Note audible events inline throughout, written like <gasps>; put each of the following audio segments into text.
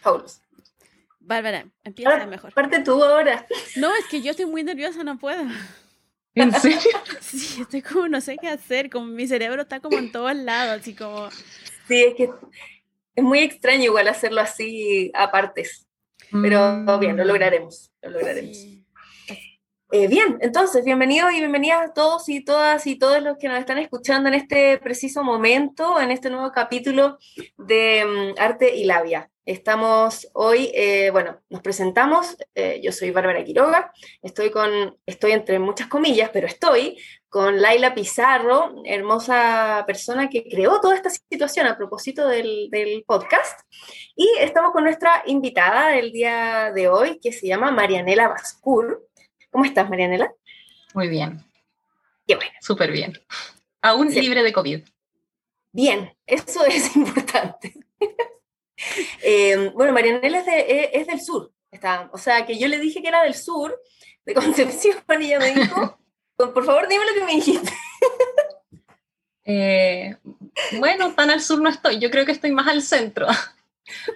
Fabuloso. Bárbara, empieza mejor. Parte tú ahora. No, es que yo estoy muy nerviosa, no puedo. ¿En serio? <laughs> Sí, estoy como, no sé qué hacer, como mi cerebro está como en todos lados, así como... Sí, es que es muy extraño igual hacerlo así a partes, pero mm. bien, lo lograremos, lo lograremos. Eh, bien, entonces, bienvenidos y bienvenidas a todos y todas y todos los que nos están escuchando en este preciso momento, en este nuevo capítulo de mm, Arte y Labia. Estamos hoy, eh, bueno, nos presentamos, eh, yo soy Bárbara Quiroga, estoy con, estoy entre muchas comillas, pero estoy con Laila Pizarro, hermosa persona que creó toda esta situación a propósito del, del podcast, y estamos con nuestra invitada del día de hoy, que se llama Marianela Bascur. ¿Cómo estás, Marianela? Muy bien. Qué bueno. Súper bien. Aún libre de COVID. Bien, eso <laughs> es importante. Eh, bueno, Marianela es, es, del sur. Está, o sea, que yo le dije que era del sur, de <laughs> Concepción, y ella me dijo, por favor, dime lo que me dijiste. Eh, bueno, tan al sur no estoy, yo creo que estoy más al centro,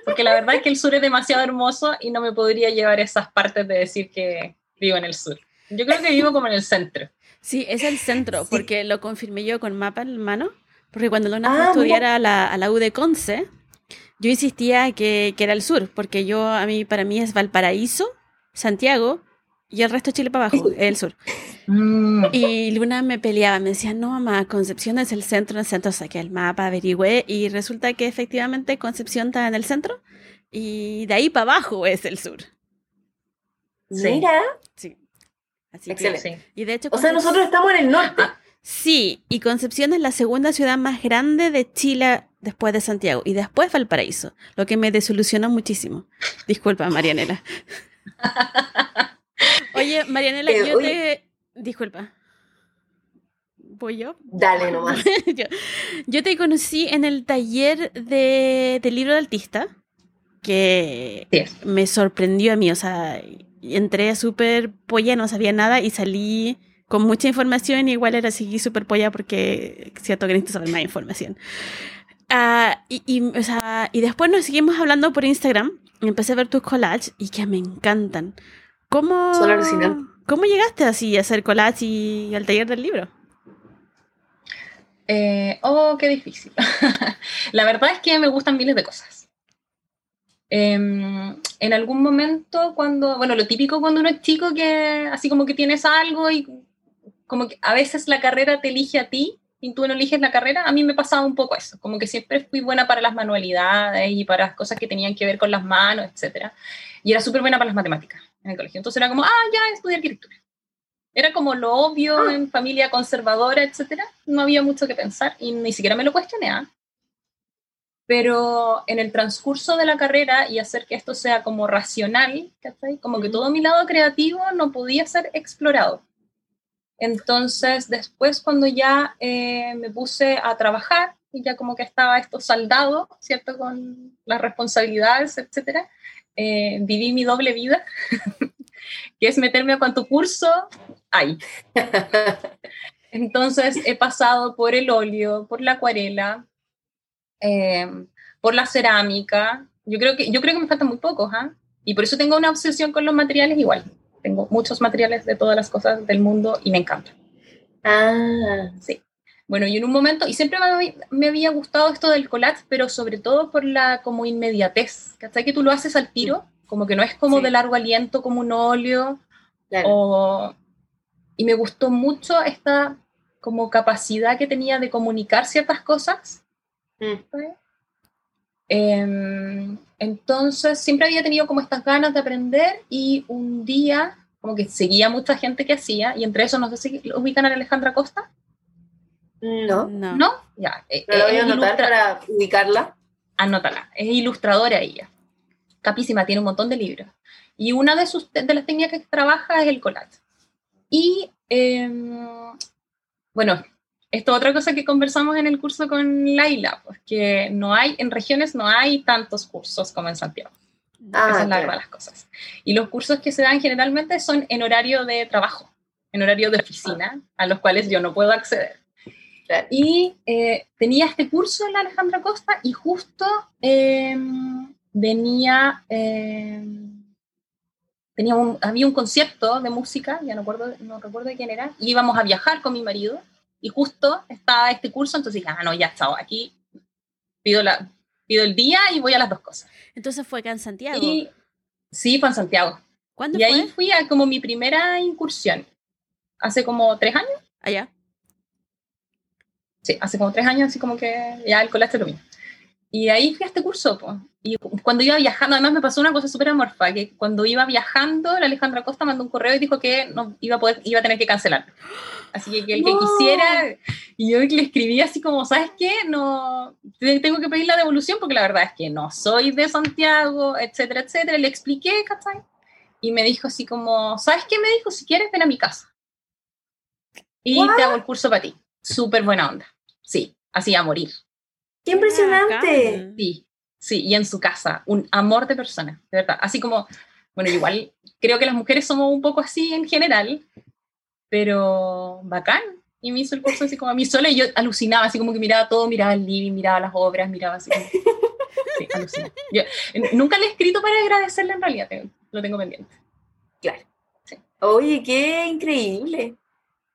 porque la verdad es que el sur es demasiado hermoso y no me podría llevar esas partes de decir que vivo en el sur. Yo creo que vivo como en el centro. Sí, es el centro, porque lo confirmé yo con mapa en mano, porque cuando Luna fue a ah, estudiar a la, a la U de Conce, yo insistía que, que, era el sur, porque yo, a mí, para mí es Valparaíso, Santiago, y el resto de Chile para abajo, el sur. Mm. Y Luna me peleaba, me decía, no, mamá, Concepción es el centro, en el centro saqué el mapa, averigüé, y resulta que efectivamente Concepción está en el centro, y de ahí para abajo es el sur. Mira. Sí. Así Excelente. y de hecho, o sea, nosotros estamos en el norte. Sí, y Concepción es la segunda ciudad más grande de Chile después de Santiago y después Valparaíso, lo que me desilusionó muchísimo. Disculpa, Marianela. <laughs> oye, Marianela, eh, yo te... Disculpa. ¿Voy yo? Dale <laughs> nomás. yo, te conocí en el taller de, libro de artista, que me sorprendió a mí, o sea, entré súper polla, no sabía nada y salí con mucha información y igual era así súper polla porque cierto que necesito saber más información. Ah, y, y, o sea, y después nos seguimos hablando por Instagram y empecé a ver tus collages y que me encantan. ¿Cómo, ¿Cómo llegaste así a hacer collage y al taller del libro? Eh, oh, qué difícil. <laughs> la verdad es que me gustan miles de cosas. Em, en algún momento, cuando, bueno, lo típico cuando uno es chico, que así como que tienes algo y como que a veces la carrera te elige a ti y tú no eliges la carrera, a mí me pasaba un poco eso, como que siempre fui buena para las manualidades y para las cosas que tenían que ver con las manos, etc. Y era súper buena para las matemáticas en el colegio. Entonces era como, ah, ya, estudié arquitectura. Era como lo obvio ah. en familia conservadora, etc. No había mucho que pensar y ni siquiera me lo cuestioné. ¿ah? Pero en el transcurso de la carrera y hacer que esto sea como racional, como que todo mi lado creativo no podía ser explorado entonces, después cuando ya eh, me puse a trabajar y ya como que estaba esto saldado, ¿cierto? Con las responsabilidades, etcétera, eh, viví mi doble vida, <laughs> que es meterme a cuanto curso hay. <laughs> Entonces, he pasado por el óleo, por la acuarela, eh, por la cerámica. Yo creo que, yo creo que me faltan muy pocos, ¿ah? Y por eso tengo una obsesión con los materiales igual. Tengo muchos materiales de todas las cosas del mundo y me encantan. Ah, sí. Bueno, y en un momento, y siempre me, había gustado esto del collage, pero sobre todo por la como inmediatez, ¿cachai? Que tú lo haces al tiro, como que no es como de largo aliento, como un óleo. y me gustó mucho esta como capacidad que tenía de comunicar ciertas cosas. Mm. Em, entonces, siempre había tenido como estas ganas de aprender y un día, como que seguía mucha gente que hacía, y entre eso, no sé si ubican a Alejandra Costa. No. No. Ya. Eh, Pero voy a anotar para ubicarla. Anótala. Es ilustradora ella. Capísima, tiene un montón de libros. Y una de, sus, de las técnicas que trabaja es el collage. Y, em, bueno, esto otra cosa que conversamos en el curso con Laila, pues que no hay, en regiones no hay tantos cursos como en Santiago. Ah, Esa es la verdad las cosas. Y los cursos que se dan generalmente son en horario de trabajo, en horario de oficina, a los cuales yo no puedo acceder. Y eh, tenía este curso en la Alejandra Costa y justo em, venía, eh, tenía un, había un concierto de música, ya no, recuerdo, no recuerdo de quién era, y íbamos a viajar con mi marido, y justo estaba este curso, entonces dije, ah, no, ya está, aquí pido, la, pido el día y voy a las dos cosas. Entonces fue acá en Santiago. sí, fue en Santiago. ¿Cuándo y ahí fui a como mi primera incursión, hace como tres años. Allá. Sí, hace como tres años, así como que ya el colegio lo mío. Y ahí fui a este curso, y cuando iba viajando, además me pasó una cosa súper amorfa, que cuando iba viajando, la Alejandra Costa mandó un correo y dijo que no iba a, poder, iba a tener que cancelar. Así que, el que quisiera, y yo le escribí así como, ¿sabes qué? No, tengo que pedir la devolución porque la verdad es que no soy de Santiago, etcétera, etcétera. Le expliqué, ¿cachai? Y me dijo así como, ¿sabes qué? Me dijo, si quieres, ven a mi casa. Y te hago el curso para ti. Súper buena onda. Sí, así a morir. ¡Qué impresionante! Sí, sí, y en su casa, un amor de persona, de verdad. Así como, bueno, igual creo que las mujeres somos un poco así en general, pero bacán. Y me hizo el curso así como a mí sola y yo alucinaba, así como que miraba todo, miraba el living, miraba las obras, miraba así. <laughs> sí, alucinaba. nunca le he escrito para agradecerle en realidad, lo tengo pendiente. Claro. Sí. Oye, qué increíble.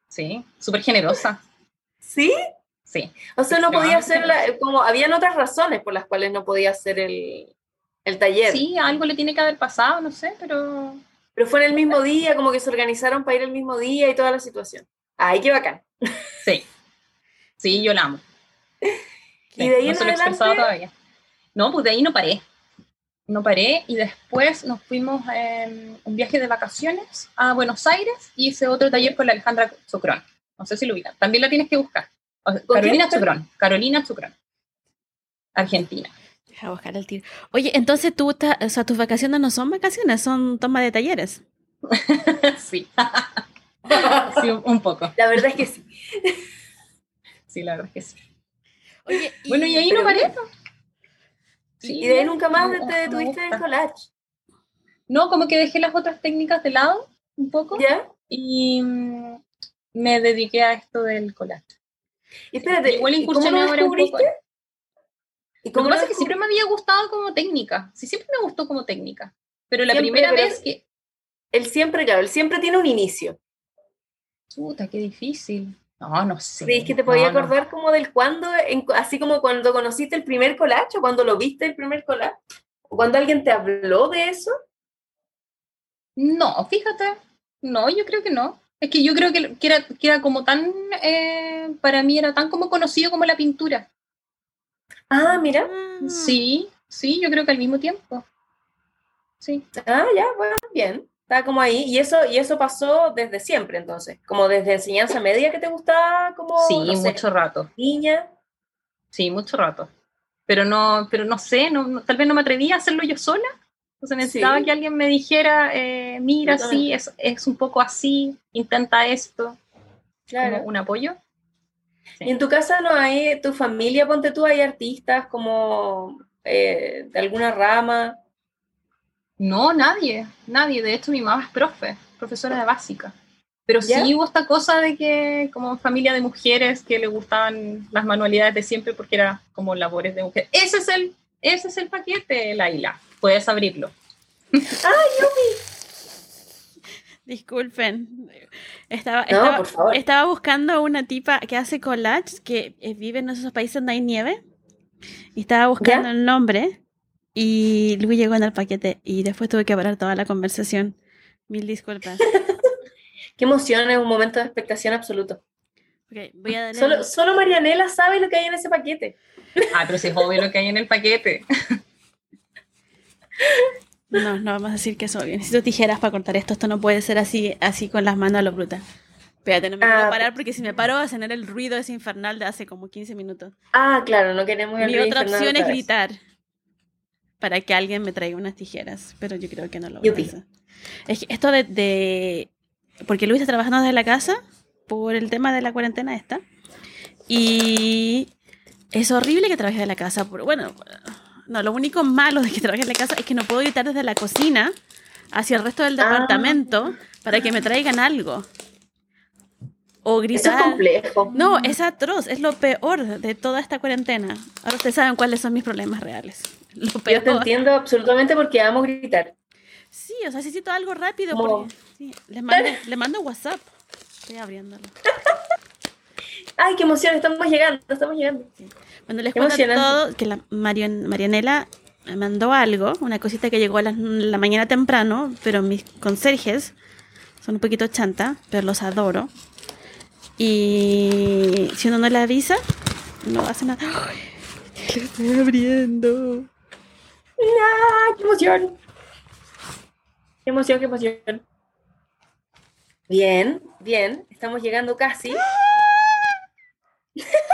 Sí, súper generosa. ¿Sí? Sí. O sea, no podía hacer, como, habían otras razones por las cuales no podía hacer el, el taller. Sí, algo le tiene que haber pasado, no sé, pero... Pero fue en el mismo día, como que se organizaron para ir el mismo día y toda la situación. Ay, qué bacán. Sí. Sí, yo la amo. <laughs> y de ahí no en adelante... todavía. No, pues de ahí no paré. No paré y después nos fuimos en un viaje de vacaciones a Buenos Aires y hice otro taller con la Alejandra Zucrón. No sé si lo ubican. También la tienes que buscar. Carolina Chucrón. Carolina Chucrón. Argentina. Deja buscar el tiro. Oye, entonces tú, o sea, tus vacaciones no son vacaciones, son toma de talleres. <laughs> sí. <laughs> sí, un poco. La verdad es que sí. sí, la verdad es que sí. Oye, bueno, y ahí no paré. Sí, y de ahí nunca más te detuviste en collage. No, como que dejé las otras técnicas de lado un poco. ¿Ya? Y mm, me dediqué a esto del collage. Espérate, igual incursioné ahora un poco. ¿Y cómo lo que pasa es que siempre me había gustado como técnica. Sí, siempre me gustó como técnica. Pero la primera vez que. Él siempre, claro, él siempre tiene un inicio. Puta, qué difícil. No, no sé. Sí, es que te podía acordar como del cuando, así como cuando conociste el primer collage o cuando lo viste el primer collage. ¿O cuando alguien te habló de eso? No, fíjate. No, yo creo que no. Es que yo creo que, era, que era, como tan, eh, para mí era tan como conocido como la pintura. Ah, mira. Sí, sí, yo creo que al mismo tiempo. Sí. Ah, ya, bueno, bien. Está como ahí. Y eso, y eso pasó desde siempre, entonces. Como desde enseñanza media que te gustaba, como. Sí, mucho rato. Niña. Sí, mucho rato. Pero no, pero no sé, no, tal vez no me atrevía a hacerlo yo sola. Entonces necesitaba que alguien me dijera, eh, mira, sí, es, es, un poco así, intenta esto. Claro. un apoyo. ¿Y en tu casa no hay, tu familia, ponte tú, hay artistas como eh, de alguna rama? No, nadie, nadie. De hecho, mi mamá es profe, profesora de básica. Pero sí hubo esta cosa de que, como familia de mujeres, que le gustaban las manualidades de siempre porque era como labores de mujer. Ese es el, ese es el paquete, Laila puedes abrirlo. ¡Ay, Yumi! Disculpen. Estaba, estaba, buscando una tipa que hace collage, que eh, vive en esos países donde hay nieve. Y estaba buscando el nombre. Y luego llegó en el paquete. Y después tuve que parar toda la conversación. Mil disculpas. <laughs> Qué emoción, es un momento de expectación absoluto. voy a solo, solo Marianela sabe lo que hay en ese paquete. Ah, pero si es obvio lo que hay en el paquete. <laughs> No, no vamos a decir que es obvio. Necesito tijeras para cortar esto. Esto no puede ser así, así con las manos a lo bruta. Espérate, no me voy a ah, parar porque si me paro va a tener el ruido ese infernal de hace como 15 minutos. Ah, claro, no queremos el Mi otra opción es gritar para que alguien me traiga unas tijeras, pero yo creo que no lo voy a hacer. Es que esto de, de, Porque Luis está trabajando desde la casa por el tema de la cuarentena esta. Y es horrible que trabaje de la casa. Por, bueno, no, lo único malo de que trabaje en la casa es que no puedo gritar desde la cocina hacia el resto del ah. departamento para que me traigan algo. O gritar. Eso es complejo. No, es atroz, es lo peor de toda esta cuarentena. Ahora ustedes saben cuáles son mis problemas reales. Yo te entiendo absolutamente porque amo gritar. Sí, o sea, necesito algo rápido. le, mando, le mando WhatsApp. Estoy abriéndolo. <laughs> Ay, qué emoción, estamos llegando, estamos llegando. Cuando les cuento todo, que la Marianela me mandó algo, una cosita que llegó a la, mañana temprano, pero mis conserjes son un poquito chanta, pero los adoro. Y si uno no le avisa, no hace nada. <gasps> ¡Ay! Estoy abriendo. ¡Qué emoción! ¡Qué emoción, qué emoción! Bien, bien, estamos llegando casi. <laughs>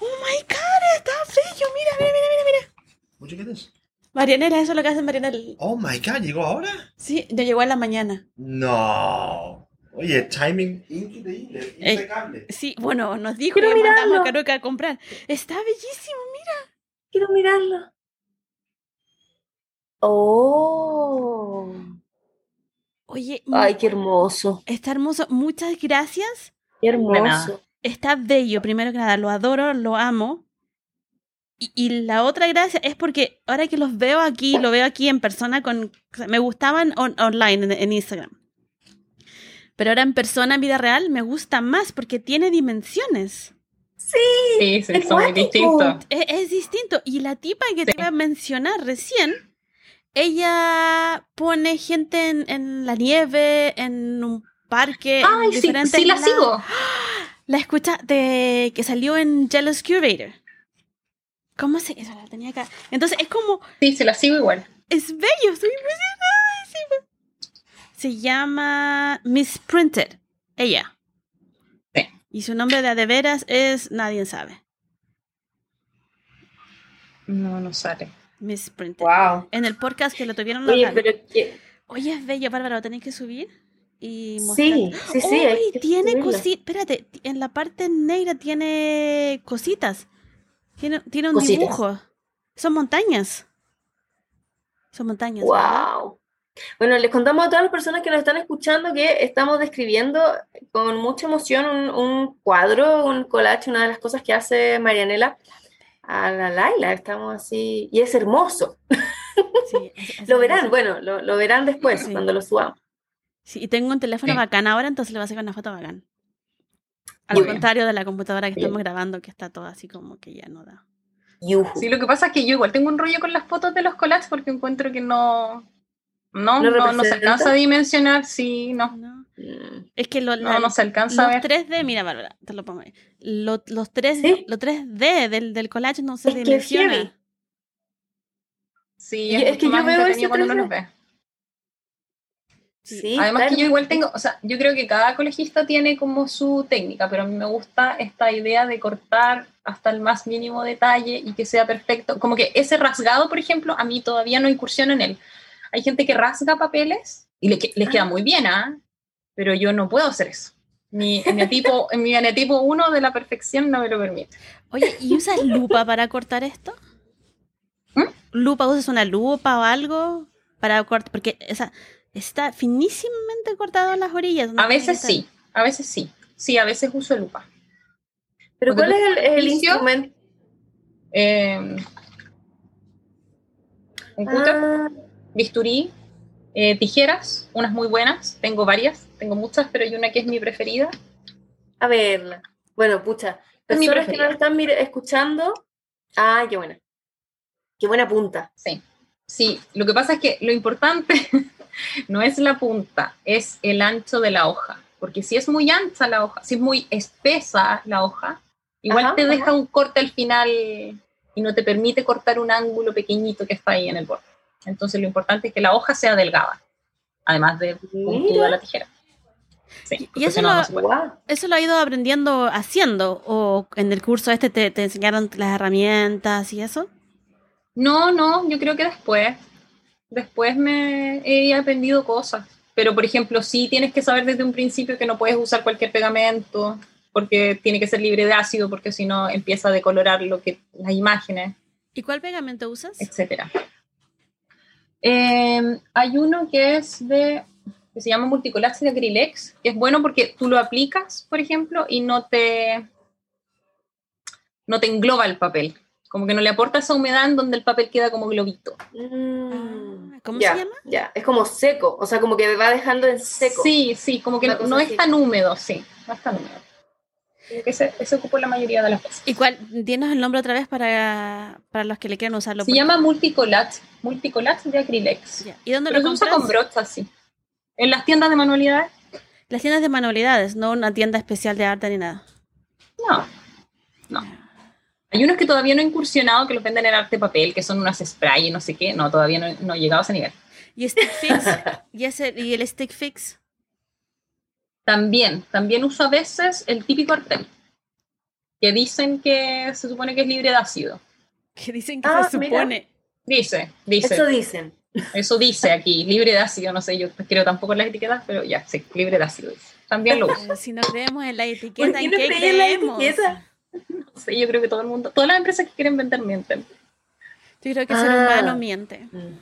Oh my god, está bello. Mira, mira, mira, mira, get this? Marianela, eso es lo que hace Marianela. Oh my god, ¿llegó ahora? Sí, ya llegó en la mañana. No. Oye, timing increíble, eh, impecable. sí, bueno, nos dijo que mandamos a Caroca a comprar. Está bellísimo, mira. Quiero mirarlo. Oh. Oye, ay, qué hermoso. Está hermoso. Muchas gracias. Qué hermoso está bello, primero que nada, lo adoro, lo amo. Y, la otra gracia es porque ahora que los veo aquí, lo veo aquí en persona con... me gustaban online en, Instagram. Pero ahora en persona, en vida real, me gusta más porque tiene dimensiones. Sí, sí, sí es muy distinto. Es, distinto. Y la tipa que te voy a mencionar recién, ella pone gente en, la nieve, en un parque. Ay, sí, sí la sigo. ¡Ah! La escucha de que salió en Jealous Curator. ¿Cómo se.? Eso la tenía acá. Entonces es como. Sí, se la sigo igual. Es bello, estoy impresionada. Se llama Miss Printed. Ella. Sí. Y su nombre de de veras es. Nadie sabe. No, no sale. Miss Printed. Wow. En el podcast que lo tuvieron. Oye, pero. Oye, es bello, Bárbara, ¿lo tenéis que subir? Y Sí, sí, sí. tiene cositas. Espérate, en la parte negra tiene cositas. Tiene, tiene un dibujo. Son montañas. Son montañas. ¡Wow! Bueno, les contamos a todas las personas que nos están escuchando que estamos describiendo con mucha emoción un, cuadro, un collage, una de las cosas que hace Marianela a la Laila. Estamos así. Y es hermoso. <laughs> lo verán, bueno, lo, verán después cuando lo subamos. Sí, y tengo un teléfono bacán ahora, entonces le voy a hacer una foto bacán. Al contrario de la computadora que estamos grabando, que está todo así como que ya no da. Sí, lo que pasa es que yo igual tengo un rollo con las fotos de los collages porque encuentro que no. No, no, se alcanza a dimensionar, sí, no. Mm. Es que lo, no, no se alcanza los 3D, mira, Bárbara, te lo pongo ahí. Los, 3, los 3D del, del collage no se dimensiona. Sí, es, que yo veo ese cuando uno Además que yo igual tengo, o sea, yo creo que cada colegista tiene como su técnica, pero a mí me gusta esta idea de cortar hasta el más mínimo detalle y que sea perfecto. Como que ese rasgado, por ejemplo, a mí todavía no incursiono en él. Hay gente que rasga papeles y le, les queda ah. muy bien, ¿ah? Pero yo no puedo hacer eso. Mi eneatipo, mi eneatipo 1 <laughs> de la perfección no me lo permite. Oye, ¿y usas lupa para cortar esto? ¿Mm? ¿Lupa? ¿Usas una lupa o algo para cortar? Porque esa está finísimamente cortado en las orillas. A veces sí, a veces sí. Sí, a veces uso lupa. ¿Pero cuál es el, instrumento? Eh, un cúter, ah. bisturí, eh, tijeras, unas muy buenas. Tengo varias, tengo muchas, pero hay una que es mi preferida. A ver, bueno, pucha, personas que nos están escuchando. Ah, qué buena. Qué buena punta. Sí, sí. Lo que pasa es que lo importante <laughs> <laughs> no es la punta, es el ancho de la hoja. Porque si es muy ancha la hoja, si es muy espesa la hoja, igual te deja un corte al final y no te permite cortar un ángulo pequeñito que está ahí en el borde. Entonces lo importante es que la hoja sea delgada, además de puntuda la tijera. y eso, lo, eso lo ha ido aprendiendo haciendo, o en el curso este te, te enseñaron las herramientas y eso. No, no, yo creo que después después me he aprendido cosas. Pero, por ejemplo, sí tienes que saber desde un principio que no puedes usar cualquier pegamento, porque tiene que ser libre de ácido, porque si no empieza a decolorar lo que, las imágenes. ¿Y cuál pegamento usas? Etcétera. Em, hay uno que es de, que se llama multicolaje de Acrylex, que es bueno porque tú lo aplicas, por ejemplo, y no te, no te engloba el papel. Como que no le aporta esa humedad en donde el papel queda como globito. Mm. Ah, ¿Cómo se llama? Ya, es como seco, o sea, como que va dejando en seco. Sí, sí, como que no, es tan húmedo, sí, no es tan húmedo. Ese, ese ocupó la mayoría de las veces. ¿Y cuál? Dinos el nombre otra vez para, para los que le quieran usarlo. Se llama Multicolat, Multicolat de Acrylex. ¿Y dónde lo compras? se usa con brochas, sí. En las tiendas de manualidades. Las tiendas de manualidades, no una tienda especial de arte ni nada. No, no. Hay unos que todavía no he incursionado, que los venden en arte papel, que son unas spray y no sé qué. No, todavía no, no he llegado a ese nivel. ¿Y Stick Fix? ¿Y, el Stick Fix? También, también uso a veces el típico artel, que dicen que se supone que es libre de ácido. Que dicen que ah, se supone. Dice, dice. Eso dicen. Eso dice aquí, libre de ácido, no sé, yo creo tampoco en las etiquetas, pero ya, sí, libre de ácido. También lo uso. Si no creemos en la etiqueta, ¿en qué creemos? En la etiqueta? <laughs> No sé, yo creo que todo el mundo, todas las empresas que quieren vender mienten. Yo creo que el ser ah. humano miente. Mm.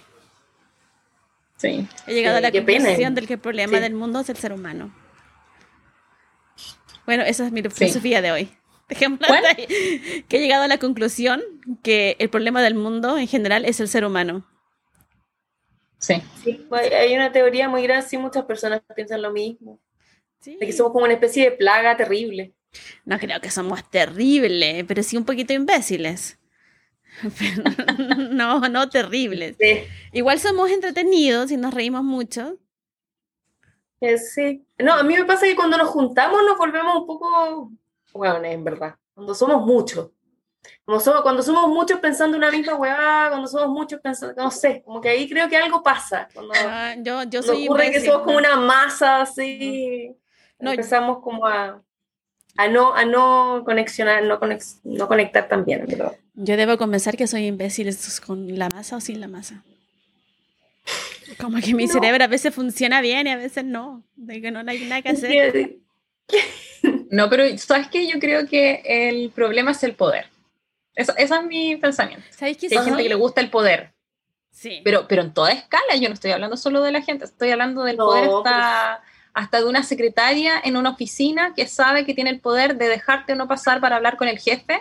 Sí. He llegado a la conclusión del que el problema del mundo es el ser humano. Bueno, esa es mi filosofía de hoy. <laughs> Ejemplo, que he llegado a la conclusión que el problema del mundo en general es el ser humano. Sí. sí hay una teoría muy grande, sí, muchas personas piensan lo mismo. De que somos como una especie de plaga terrible. No creo que somos terribles, pero sí un poquito imbéciles. <laughs> no, no terribles. Igual somos entretenidos y nos reímos mucho. Eh, sí. No, a mí me pasa que cuando nos juntamos nos volvemos un poco, bueno, en verdad, cuando somos muchos. Como somos, cuando somos muchos pensando una misma hueá, cuando somos muchos pensando, no sé, como que ahí creo que algo pasa. Cuando ah, yo, yo soy ocurre que somos como una masa así, no, empezamos como a a no, a no conexionar, no, no conectar tan bien, Yo debo confesar que soy imbécil con la masa o sin la masa. Como que mi cerebro a veces funciona bien y a veces no. De que no hay nada que hacer. <laughs> No, pero ¿sabes qué? Yo creo que el problema es el poder. Eso, ese es mi pensamiento. ¿Sabes qué? Hay gente que le gusta el poder. Sí. Pero, pero en toda escala, yo no estoy hablando solo de la gente, estoy hablando del poder hasta hasta de una secretaria en una oficina que sabe que tiene el poder de dejarte o no pasar para hablar con el jefe.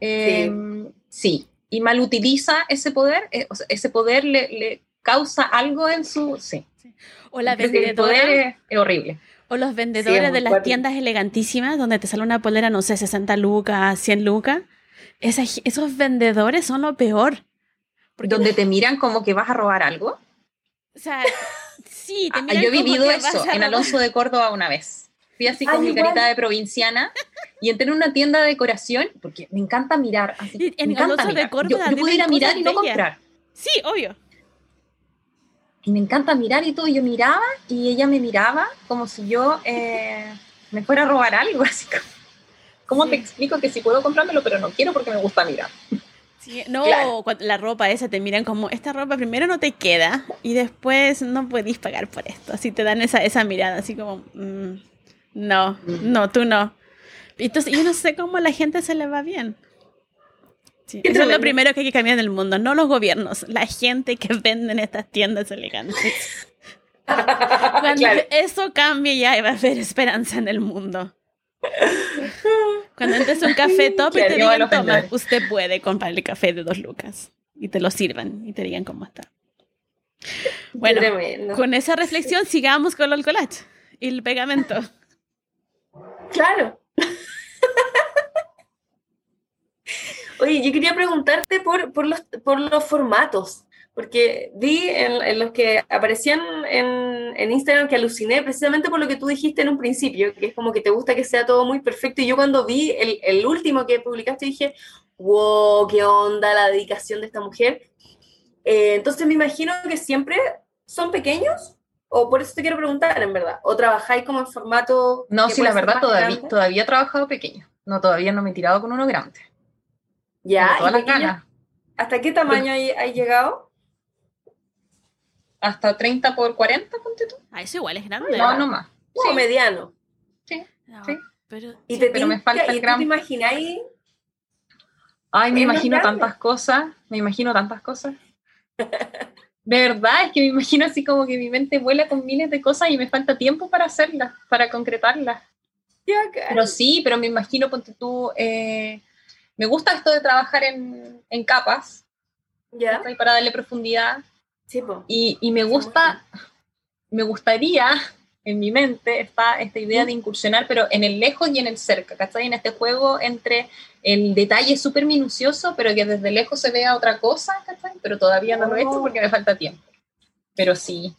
sí. Em, sí. y mal utiliza ese poder, eh, ese poder le, causa algo en su... Sí. O la vendedora... Es, horrible. O los vendedores de las tiendas elegantísimas donde te sale una polera, no sé, 60 lucas, 100 lucas. esos vendedores son lo peor. Donde te miran como que vas a robar algo. O sea, Sí, ah, Yo he vivido eso en Alonso de Córdoba una vez. Fui así con mi carita de provinciana y entré en una tienda de decoración porque me encanta mirar. Así, en me encanta mirar. De Córdoba, yo, puedo ir a mirar y no comprar. Sí, obvio. Y me encanta mirar y todo. Yo miraba y ella me miraba como si yo eh, me fuera a robar algo. <laughs> Así como, ¿Cómo te explico que si puedo comprármelo, pero no quiero porque me gusta mirar? No, la ropa esa te miran como, esta ropa primero no te queda y después no puedes pagar por esto. Así te dan esa, esa mirada, así como, mm, no, no, tú no. Entonces, yo no sé cómo a la gente se le va bien. eso es lo primero que hay que cambiar en el mundo, no los gobiernos, la gente que vende en estas tiendas elegantes. <laughs> Cuando eso cambie ya va a haber esperanza en el mundo. Cuando entres a un café top y te digan, toma, usted puede comprar el café de dos lucas. Y te lo sirvan y te digan cómo está. Bueno, con esa reflexión sigamos con el alcoholate y el pegamento. Claro. <laughs> Oye, yo quería preguntarte por, por, los, por los formatos porque vi en, los que aparecían en, en, Instagram que aluciné precisamente por lo que tú dijiste en un principio, que es como que te gusta que sea todo muy perfecto. Y yo cuando vi el, el último que publicaste dije, wow, qué onda la dedicación de esta mujer. Eh, entonces me imagino que siempre son pequeños, o por eso te quiero preguntar, en verdad, o trabajáis como en formato... No, sí, la verdad, todavía, todavía he trabajado pequeño. No, todavía no me he tirado con uno grande. Ya, ¿hasta qué tamaño hay llegado? Hasta 30 por 40, ponte tú. Ah, eso igual es grande. No, no más. Sí. mediano. Sí, sí. Pero, ¿Y te pero me falta el gran... ¿Te imagináis? Ay, me imagino tantas cosas, me imagino tantas cosas. <laughs> De verdad, es que me imagino así como que mi mente vuela con miles de cosas y me falta tiempo para hacerlas, para concretarlas. pero sí, pero me imagino, ponte tú, eh, me gusta esto de trabajar en, en capas, ¿Ya? para darle profundidad. Sí. Y, y me gusta, me gustaría, en mi mente, está esta idea de incursionar, pero en el lejos y en el cerca, ¿cachai? En este juego entre el detalle súper minucioso, pero que desde lejos se vea otra cosa, ¿cachai? Pero todavía no lo he hecho porque me falta tiempo. Pero sí,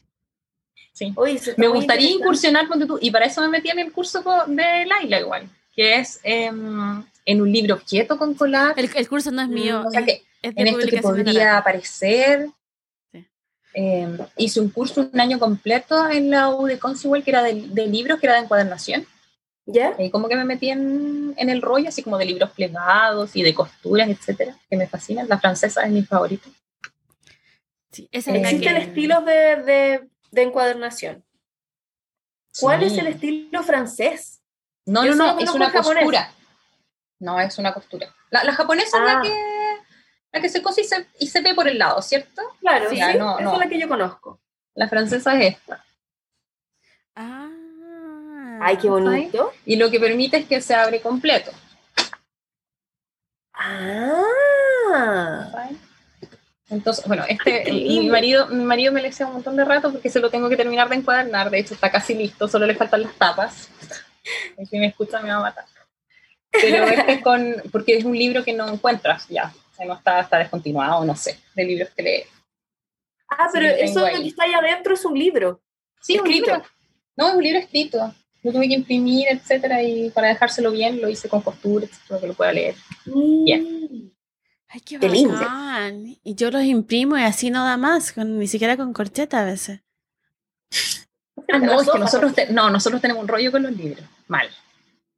Sí. me gustaría incursionar con tú, y para eso me metí en el curso de Laila igual, que es em, en un libro quieto con colar. El, curso no es mío. O sea que en esto que podría aparecer. Em, hice un curso un año completo en la U de Consiwell que era de, de, libros, que era de encuadernación. ¿Ya? Y como que me metí en, en, el rollo, así como de libros plegados y de costuras, etcétera, que me fascinan. La francesa es mi favorita. Sí, Existen estilos de, de de encuadernación. ¿Cuál es el estilo francés? No, no, no, es una costura. No, es una costura. La, japonesa es la ah. que, la que se cose y se, ve por el lado, ¿cierto? Claro, sí, esa es la que yo conozco. La francesa es esta. Ah. Ay, qué bonito. Y lo que permite es que se abre completo. Ah. Entonces, bueno, este, mi marido, mi marido me le hace un montón de rato porque se lo tengo que terminar de encuadernar, de hecho está casi listo, solo le faltan las tapas. <laughs> Si me escucha me va a matar. Pero este es <laughs> con, porque es un libro que no encuentras ya, no está, está descontinuado, no sé, de libros que lees. Ah, pero eso que está ahí adentro es un libro. Sí, un libro. No, es un libro escrito. Lo tuve que imprimir, etcétera, y para dejárselo bien lo hice con costura, para que lo pueda leer. Mm. Bien. Ay, qué, lindo. Y yo los imprimo y así no da más, ni siquiera con corcheta a veces. <laughs> Ah, no, es que nosotros, no, nosotros tenemos un rollo con los libros. Mal.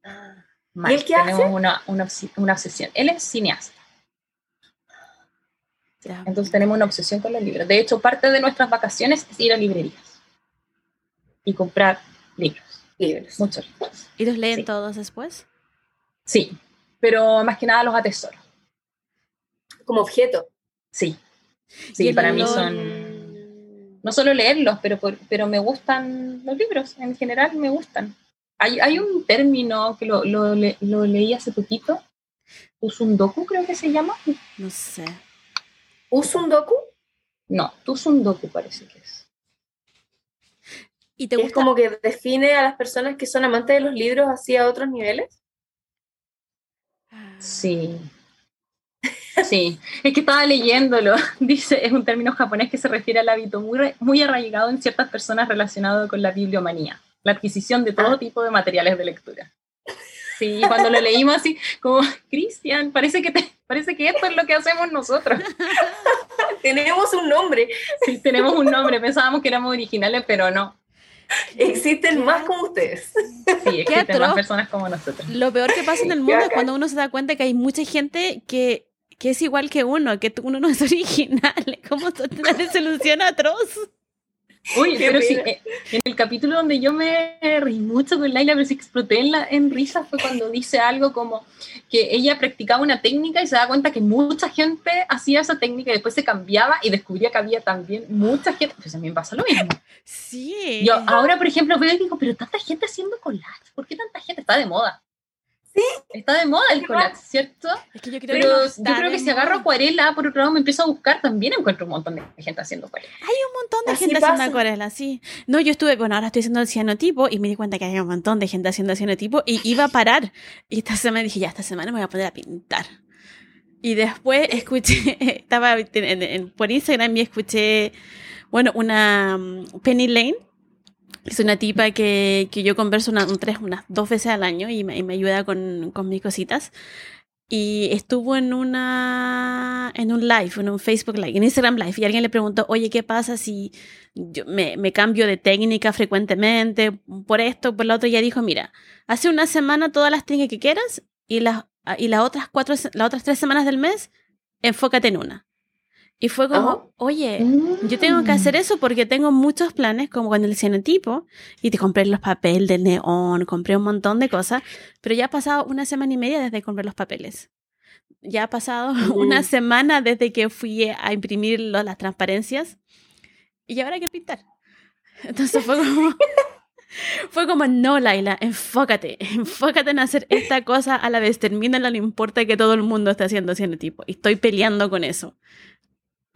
Ah. Mal. ¿Y él qué tenemos Una, una, una, obsesión. Él es cineasta. Entonces tenemos una obsesión con los libros. De hecho, parte de nuestras vacaciones es ir a librerías y comprar libros. Libros. Muchos libros. ¿Y los leen todos después? Sí, pero más que nada los atesoro como objeto. Sí, sí, para mí son, no solo leerlos, pero, pero me gustan los libros, en general me gustan. Hay, hay un término que lo, lo, lo leí hace poquito, Usundoku creo que se llama. No sé. ¿Usundoku? No, Tusundoku parece que es. ¿Y te gusta? ¿Es como que define a las personas que son amantes de los libros así a otros niveles? Sí, Sí, es que estaba leyéndolo. <laughs> Dice, es un término japonés que se refiere al hábito muy, muy arraigado en ciertas personas relacionado con la bibliomanía, la adquisición de todo ah. tipo de materiales de lectura. Sí, cuando lo leímos así, como, Cristian, parece que, parece que esto es lo que hacemos nosotros. <laughs> tenemos un nombre. Sí, tenemos un nombre. Pensábamos que éramos originales, pero no. Existen más como ustedes. Sí, existen más personas como nosotros. Lo peor que pasa en el mundo es cuando uno se da cuenta que hay mucha gente que que es igual que uno, que uno no es <laughs> original. ¿Cómo una solución atroz? Uy, pero sí, eh, en el capítulo donde yo me reí mucho con Laila, pero sí exploté en, la, en risa, fue cuando dice algo como que ella practicaba una técnica y se da cuenta que mucha gente hacía esa técnica y después se cambiaba y descubría que había también mucha gente. Pues a mí me pasa lo mismo. Sí. Yo ahora, por ejemplo, veo y digo, pero tanta gente haciendo collage, ¿por qué tanta gente está de moda? Está de moda el collage, ¿cierto? Es que yo creo Pero que yo creo que si agarro acuarela, por otro lado me empiezo a buscar, también encuentro un montón de gente haciendo acuarela. Hay un montón de gente haciendo acuarela, sí. No, yo estuve, bueno, ahora estoy haciendo el cianotipo y me di cuenta que hay un montón de gente haciendo cianotipo y iba a parar. Y esta semana dije, ya, esta semana me voy a poner a pintar. Y después escuché, <laughs> estaba por Instagram y escuché, bueno, una mm, Penny Lane es una tipa que, que yo converso una, tres, unas dos veces al año y me, me ayuda con, con, mis cositas. Y estuvo en una en un live, en un Facebook Live, en Instagram Live, y alguien le preguntó, oye, ¿qué pasa si yo me, me cambio de técnica frecuentemente por esto, por lo otro? Y ella dijo, mira, hace una semana todas las técnicas que quieras y las, y las otras cuatro, las otras tres semanas del mes, enfócate en una. Y fue como, oye, yo tengo que hacer mm. eso porque tengo muchos planes, como con el cianotipo, y te compré los papeles de neón, compré un montón de cosas, pero ya ha pasado una semana y media desde que compré los papeles. Ya ha pasado <laughs> una semana desde que fui a imprimir las transparencias, y ahora hay que pintar. <laughs> Entonces fue como... <laughs> Fue como, no, Laila, enfócate, enfócate en hacer esta cosa a la vez, termina, no importa que todo el mundo esté haciendo tipo. Y estoy peleando con eso.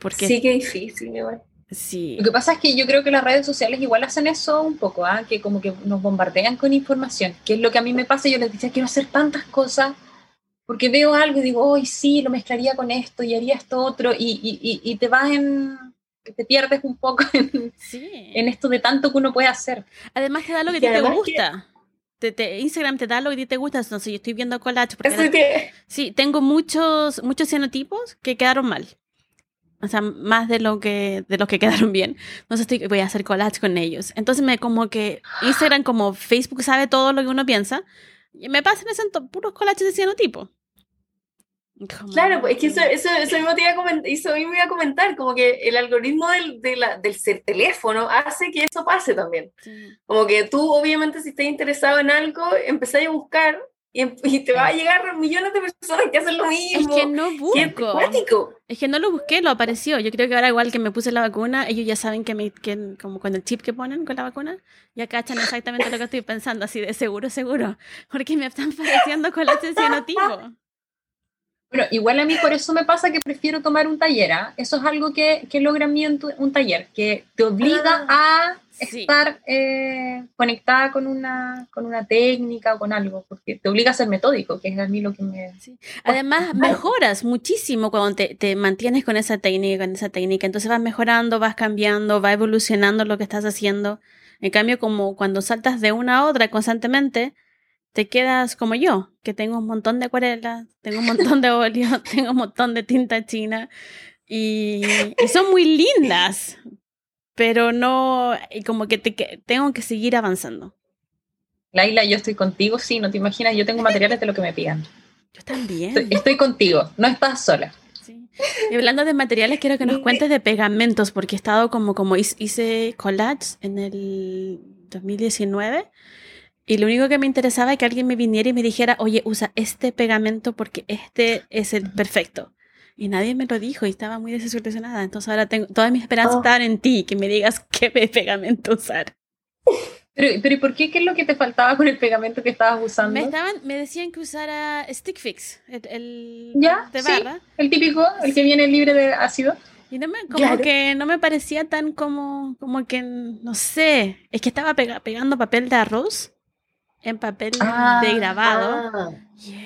Porque... Sí, que difícil, igual. Sí. Lo que pasa es que yo creo que las redes sociales igual hacen eso un poco, ¿ah? que como que nos bombardean con información, que es lo que a mí me pasa, yo les decía, quiero hacer tantas cosas, porque veo algo y digo, hoy sí, lo mezclaría con esto y haría esto otro, y, y, y te vas en, te pierdes un poco en, en, esto de tanto que uno puede hacer. Además te da lo que te gusta. Te, Instagram te da lo que te gusta, entonces yo estoy viendo collage. Porque Sí, tengo muchos, muchos cianotipos que quedaron mal. O sea, más de lo que de los que quedaron bien. Entonces estoy, voy a hacer collage con ellos. Entonces me como que Instagram como Facebook sabe todo lo que uno piensa. Y me pasan esos puros collages de cianotipo. Claro, pues es que eso, eso, eso mismo te iba a comentar, eso mismo iba a comentar, como que el algoritmo del, de la, del teléfono hace que eso pase también. Como que tú, obviamente, si estás interesado en algo, empezás a buscar y, em, y, te va a llegar millones de personas que hacen lo mismo. Es que no busco. Es que no lo busqué, lo apareció. Yo creo que ahora igual que me puse la vacuna, ellos ya saben que, me, que como con el chip que ponen con la vacuna, ya cachan exactamente lo que estoy pensando, así de seguro, seguro. Porque me están pareciendo con la tipo. Bueno, igual a mí por eso me pasa que prefiero tomar un taller. ¿ah? Eso es algo que, que logra en mí un taller, que te obliga ah, a estar eh, conectada con una, con una técnica o con algo, porque te obliga a ser metódico, que es a mí lo que me... Además, mejoras muchísimo cuando te, te, mantienes con esa técnica, con esa técnica. Entonces vas mejorando, vas cambiando, va evolucionando lo que estás haciendo. En cambio, como cuando saltas de una a otra constantemente, te quedas como yo, que tengo un montón de acuarelas, tengo un montón de óleo, <laughs> tengo un montón de tinta china y, son muy lindas, pero no, y como que, te, tengo que seguir avanzando. Laila, yo estoy contigo, sí, no te imaginas, yo tengo materiales de lo que me pidan. Yo también. Estoy, contigo, no estás sola. Y hablando de materiales, quiero que nos cuentes de pegamentos, porque he estado como, como hice collage en el 2019 y lo único que me interesaba es que alguien me viniera y me dijera, oye, usa este pegamento porque este es el perfecto. Y nadie me lo dijo y estaba muy desilusionada. Entonces ahora tengo todas mis esperanzas oh. están en ti, que me digas <laughs> qué pegamento usar. Pero, pero ¿y por qué? ¿Qué es lo que te faltaba con el pegamento que estabas usando? Me, estaban, me decían que usara Stick Fix, el, ¿Ya? de barra. el típico, el que viene libre de ácido. Y no me, como que no me parecía tan como, como que, no sé, es que estaba pegando papel de arroz en papel de ah, grabado. Ah. Y,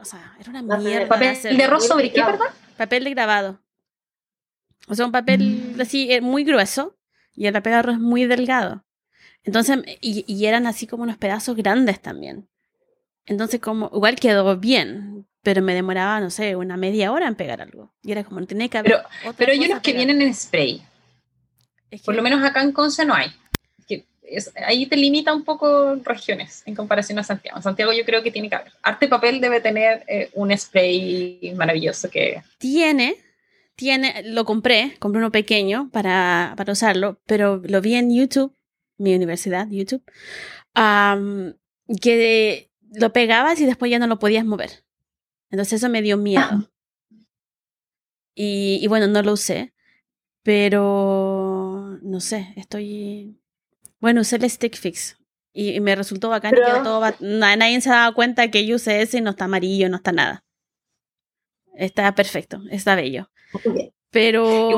o sea, era una mierda. ¿Papel de arroz sobre qué, perdón? Papel de grabado. O sea, un papel mm. así eh, muy grueso y el papel de arroz muy delgado. Entonces, y, y, eran así como unos pedazos grandes también. Entonces, como, igual quedó bien, pero me demoraba, no sé, una media hora en pegar algo. Y era como, no tenía que haber. Pero, pero hay unos que vienen en spray. Por lo menos acá en Conce no hay ahí te limita un poco regiones en comparación a Santiago. Santiago yo creo que tiene que haber. Arte Papel debe tener eh, un spray maravilloso que... Tiene, tiene, lo compré, compré uno pequeño para, para usarlo, pero lo vi en YouTube, mi universidad, YouTube, que lo pegabas y después ya no lo podías mover. Entonces eso me dio miedo. Ah. Y, y bueno, no lo usé, pero no sé, estoy bueno, usé el stick fix y, me resultó bacán que todo nadie se daba cuenta que yo usé ese y no está amarillo, no está nada. Está perfecto, está bello. Pero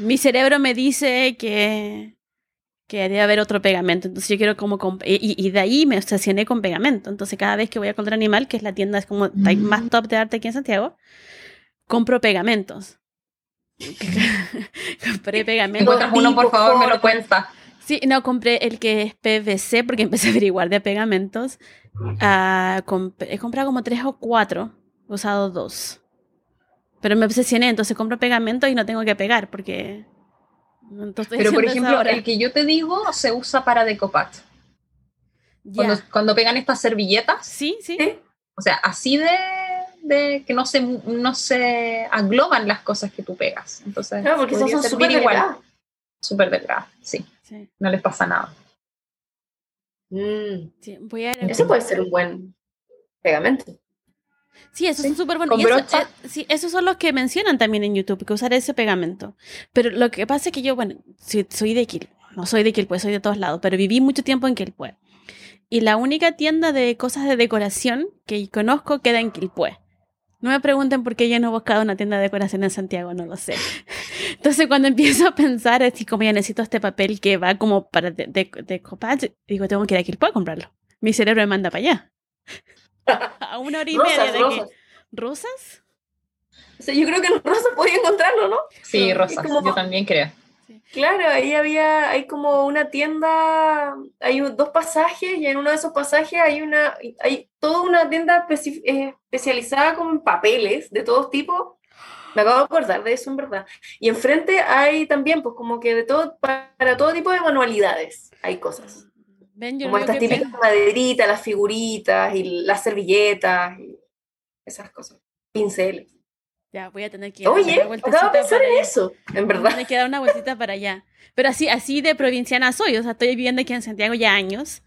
mi cerebro me dice que, que debe haber otro pegamento. Entonces yo quiero como... Y, y, de ahí me obsesioné con pegamento. Entonces cada vez que voy a Contra Animal, que es la tienda es como más top de arte aquí en Santiago, compro pegamentos. <laughs> <laughs> Compré pegamentos. uno, por favor, me lo cuenta. Sí, no, compré el que es PVC porque <laughs> empecé a averiguar de pegamentos. Ah, he comprado como tres o cuatro, he usado dos. Pero me obsesioné, entonces compro pegamento y no tengo que pegar porque... Pero por ejemplo, el que yo te digo se usa para decopat. Cuando, cuando, pegan estas servilletas. Sí, sí. O sea, así de, de, que no se, no se agloban las cosas que tú pegas. Entonces, claro, porque son súper igual. Súper delgadas, sí. No les pasa nada. Mm. Eso puede ser un buen pegamento. Sí, esos son súper buenos. Eh, sí, esos son los que mencionan también en YouTube, que usar ese pegamento. Pero lo que pasa es que yo, bueno, soy de Quilpue, no soy de Quilpue, soy de todos lados, pero viví mucho tiempo en Quilpue. y la única tienda de cosas de decoración que conozco queda en Quilpué. No me pregunten por qué yo no he buscado una tienda de decoración en Santiago, no lo sé. <laughs> Entonces cuando empiezo a pensar, así como ya necesito este papel que va como para de, de, digo, tengo que ir a Quilpué a comprarlo. Mi cerebro me manda para allá. <laughs> a una hora y media de rosas. ¿Rosas? O sea, yo creo que en Rosas podía encontrarlo, ¿no? Sí, Rosas, yo también creo. Claro, ahí había, hay como una tienda, hay dos pasajes y en uno de esos pasajes hay una, hay toda una tienda eh, especializada como en papeles de todos tipos. Me acabo de acordar de eso en verdad. Y enfrente hay también, pues como que de todo, para todo tipo de manualidades hay cosas. como estas típicas maderitas, las figuritas y las servilletas y esas cosas. Pinceles. Ya, voy a tener que Oye, dar una acabo de pensar en eso, en verdad. Me queda una vueltita para allá. Pero así, así de provinciana soy, o sea, estoy viviendo aquí en Santiago ya años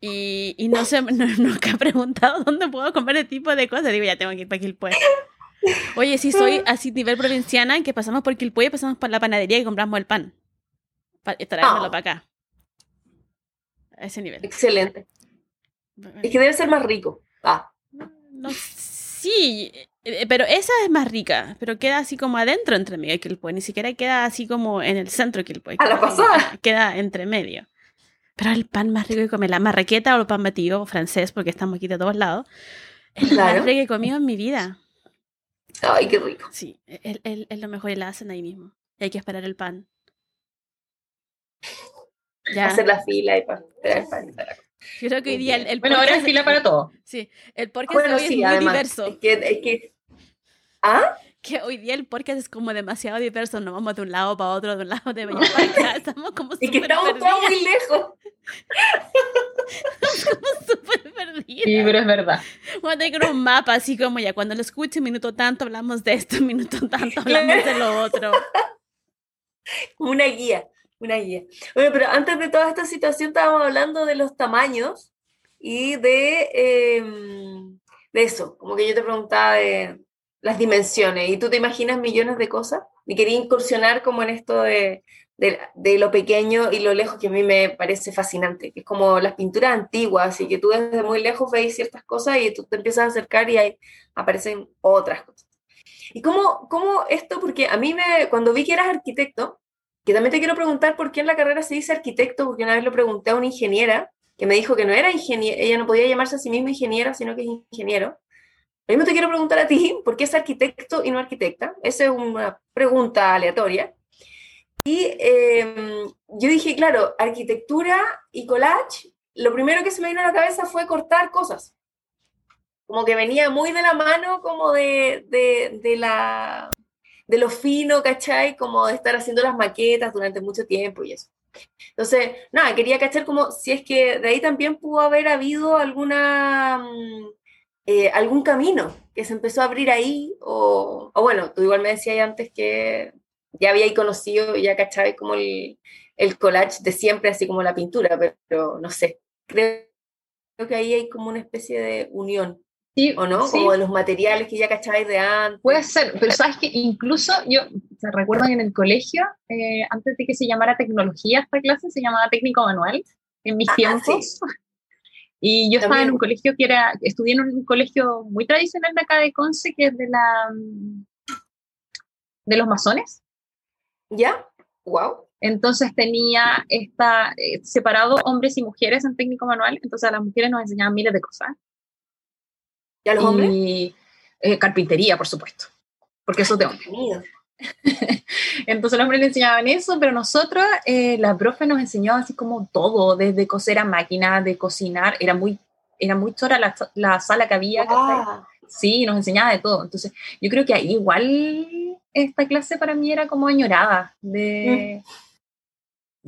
y, y no sé, <laughs> no, nunca he preguntado dónde puedo comer ese tipo de cosas. Digo, ya tengo que ir para Quilpue. Oye, si soy así nivel provinciana, que pasamos por Quilpue y pasamos por la panadería y compramos el pan. Para traérmelo para acá. A ese nivel. Excelente. Es que debe ser más rico. Ah. No, sí, pero esa es más rica, pero queda así como adentro entre medio Quilpue, ni siquiera queda así como en el centro de Quilpue. A la pasada. Queda entre medio. Pero el pan más rico que comí, la marraqueta o el pan batido francés, porque estamos aquí de todos lados, es lo más rico que he comido en mi vida. Ay, qué rico. Sí, es lo mejor y la hacen ahí mismo. Y hay que esperar el pan. Ya. Hacer la fila y para esperar el pan. Yo creo que hoy día el, Bueno, ahora es fila para todo. Sí, el podcast hoy es muy diverso. Es que, es que ¿Ah? Que hoy día el podcast es como demasiado diverso, no vamos de un lado para otro, de un lado de para acá, <laughs> estamos como súper que estamos todos muy lejos. <laughs> estamos súper perdidos. Sí, pero es verdad. Bueno, hay un mapa así como ya, cuando lo escuche, minuto tanto hablamos de esto, <laughs> minuto tanto hablamos de lo otro. Una guía, una guía. Bueno, pero antes de toda esta situación estábamos hablando de los tamaños y de, em, de eso, como que yo te preguntaba de las dimensiones y tú te imaginas millones de cosas y quería incursionar como en esto de, de, lo pequeño y lo lejos que a mí me parece fascinante, que es como las pinturas antiguas y que tú desde muy lejos veis ciertas cosas y tú te empiezas a acercar y ahí aparecen otras cosas. ¿Y cómo, cómo esto? Porque a mí me, cuando vi que eras arquitecto, que también te quiero preguntar por qué en la carrera se dice arquitecto, porque una vez lo pregunté a una ingeniera que me dijo que no era ingeniera, ella no podía llamarse a sí misma ingeniera, sino que es ingeniero. Lo te quiero preguntar a ti, ¿por qué es arquitecto y no arquitecta? Esa es una pregunta aleatoria. Y em, yo dije, claro, arquitectura y collage, lo primero que se me vino a la cabeza fue cortar cosas. Como que venía muy de la mano, como de, de, de la, de lo fino, ¿cachai? Como de estar haciendo las maquetas durante mucho tiempo y eso. Entonces, nada, quería cachar como si es que de ahí también pudo haber habido alguna mm, eh, algún camino que se empezó a abrir ahí, o, bueno, tú igual me decías antes que ya había conocido, ya cachabas como el, el collage de siempre, así como la pintura, pero, no sé, creo, que ahí hay como una especie de unión. Sí, ¿O no? Como de los materiales que ya cachabais de antes. Puede ser, pero sabes que incluso yo, ¿se recuerdan en el colegio, eh, antes de que se llamara tecnología esta clase, se llamaba técnico manual, en mis ah, tiempos. Y yo estaba en un colegio que era, estudié en un colegio muy tradicional de acá de Conce, que es de la de los masones. ¿Ya? Wow. Entonces tenía esta, eh, separado hombres y mujeres en técnico manual, entonces a las mujeres nos enseñaban miles de cosas. ¿Y a los hombres? Y, eh, carpintería, por supuesto, porque eso es de hombres. <laughs> Entonces los hombres le enseñaban eso, pero nosotros, eh, la profe nos enseñó así como todo, desde coser a máquina, de cocinar, era muy, era muy chora la, la sala que había. Sí, nos enseñaba de todo. Entonces yo creo que igual esta clase para mí era como añorada de... Mm.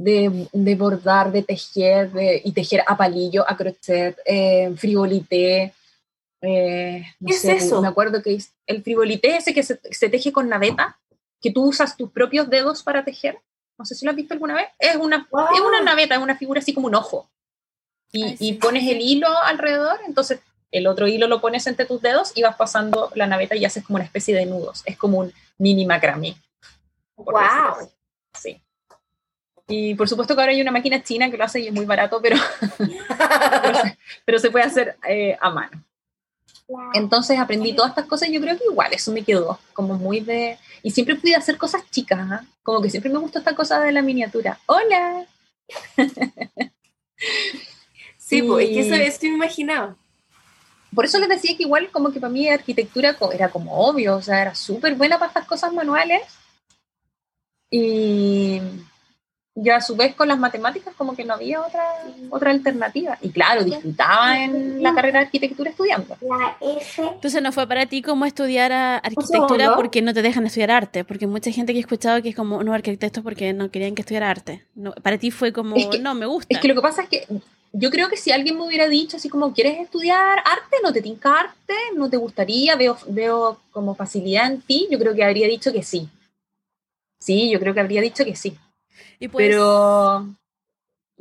De, bordar, de tejer, y tejer a palillo, a crochet, eh, frivolité. Eh, ¿Qué es eso? Me acuerdo que el frivolité ese que se, se, teje con naveta, que tú usas tus propios dedos para tejer. No sé si lo has visto alguna vez. Es una, es una naveta, es una figura así como un ojo. Y, y pones el hilo alrededor, entonces el otro hilo lo pones entre tus dedos y vas pasando la naveta y haces como una especie de nudos. Es como un mini macramé. ¡Wow! Sí. Y por supuesto que ahora hay una máquina china que lo hace y es muy barato, pero, <laughs> pero, se, puede hacer eh, a mano. Entonces aprendí todas estas cosas y yo creo que igual eso me quedó como muy de... Y siempre pude hacer cosas chicas, ¿ah? como que siempre me gustó esta cosa de la miniatura. ¡Hola! <laughs> sí, pues es que eso, eso me imaginaba. Por eso les decía que igual como que para mí arquitectura era como obvio, o sea, era súper buena para estas cosas manuales. Y yo a su vez con las matemáticas como que no había otra, otra alternativa. Y claro, disfrutaba en la carrera de arquitectura estudiando. Entonces no fue para ti como estudiar arquitectura porque no te dejan estudiar arte, porque mucha gente que he escuchado que es como no arquitectos porque no querían que estudiara arte. No, para ti fue como, no, me gusta. Es que lo que pasa es que yo creo que si alguien me hubiera dicho así como, ¿quieres estudiar arte? ¿No te tinca arte? ¿No te gustaría? Veo, veo como facilidad en ti. Yo creo que habría dicho que sí. Sí, yo creo que habría dicho que sí pero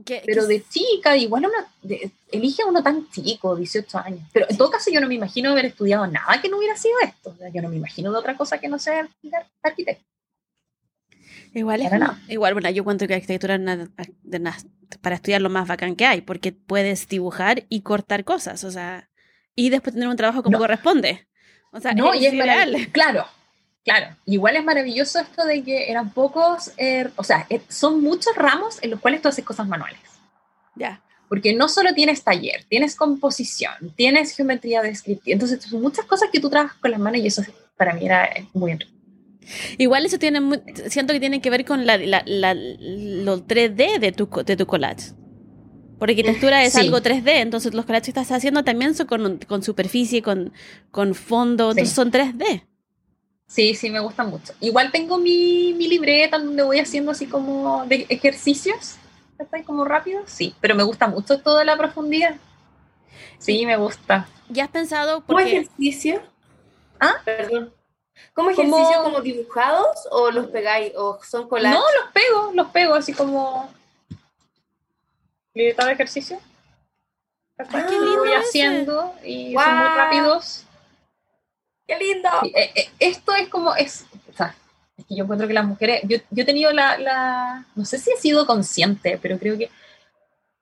pero de chica, igual uno elige a uno tan chico, 18 años. Pero en todo caso yo no me imagino haber estudiado nada que no hubiera sido esto. Yo no me imagino de otra cosa que no sea arquitecto. Igual es, igual, bueno, yo cuento que arquitectura es para estudiar lo más bacán que hay, porque puedes dibujar y cortar cosas, o sea, y después tener un trabajo como corresponde. O sea, no, es, y es real. Claro, Claro, igual es maravilloso esto de que eran pocos, er, o sea, er, son muchos ramos en los cuales tú haces cosas manuales. Ya. Porque no solo tienes taller, tienes composición, tienes geometría descriptiva, entonces son muchas cosas que tú trabajas con las manos y eso para mí era muy bien. Igual eso tiene, siento que tiene que ver con la, la, lo 3D de tu, de tu collage. Porque arquitectura es algo 3D, entonces los collages que estás haciendo también son con, con superficie, con, con fondo, entonces son 3D. Sí, sí, me gusta mucho. Igual tengo mi, mi libreta donde voy haciendo así como de ejercicios, ¿está como rápido? Sí, pero me gusta mucho toda la profundidad. Sí, me gusta. ¿Ya has pensado por ¿Cómo ejercicio? ¿Ah? Perdón. ¿Cómo ejercicio como, dibujados o los pegáis o son collages? No, los pego, los pego así como libreta de ejercicio. Ay, qué lindo voy haciendo y son muy rápidos ¡Qué lindo! Eh, eh, esto es como, es, o sea, es que yo encuentro que las mujeres, yo, yo he tenido la, la, no sé si he sido consciente, pero creo que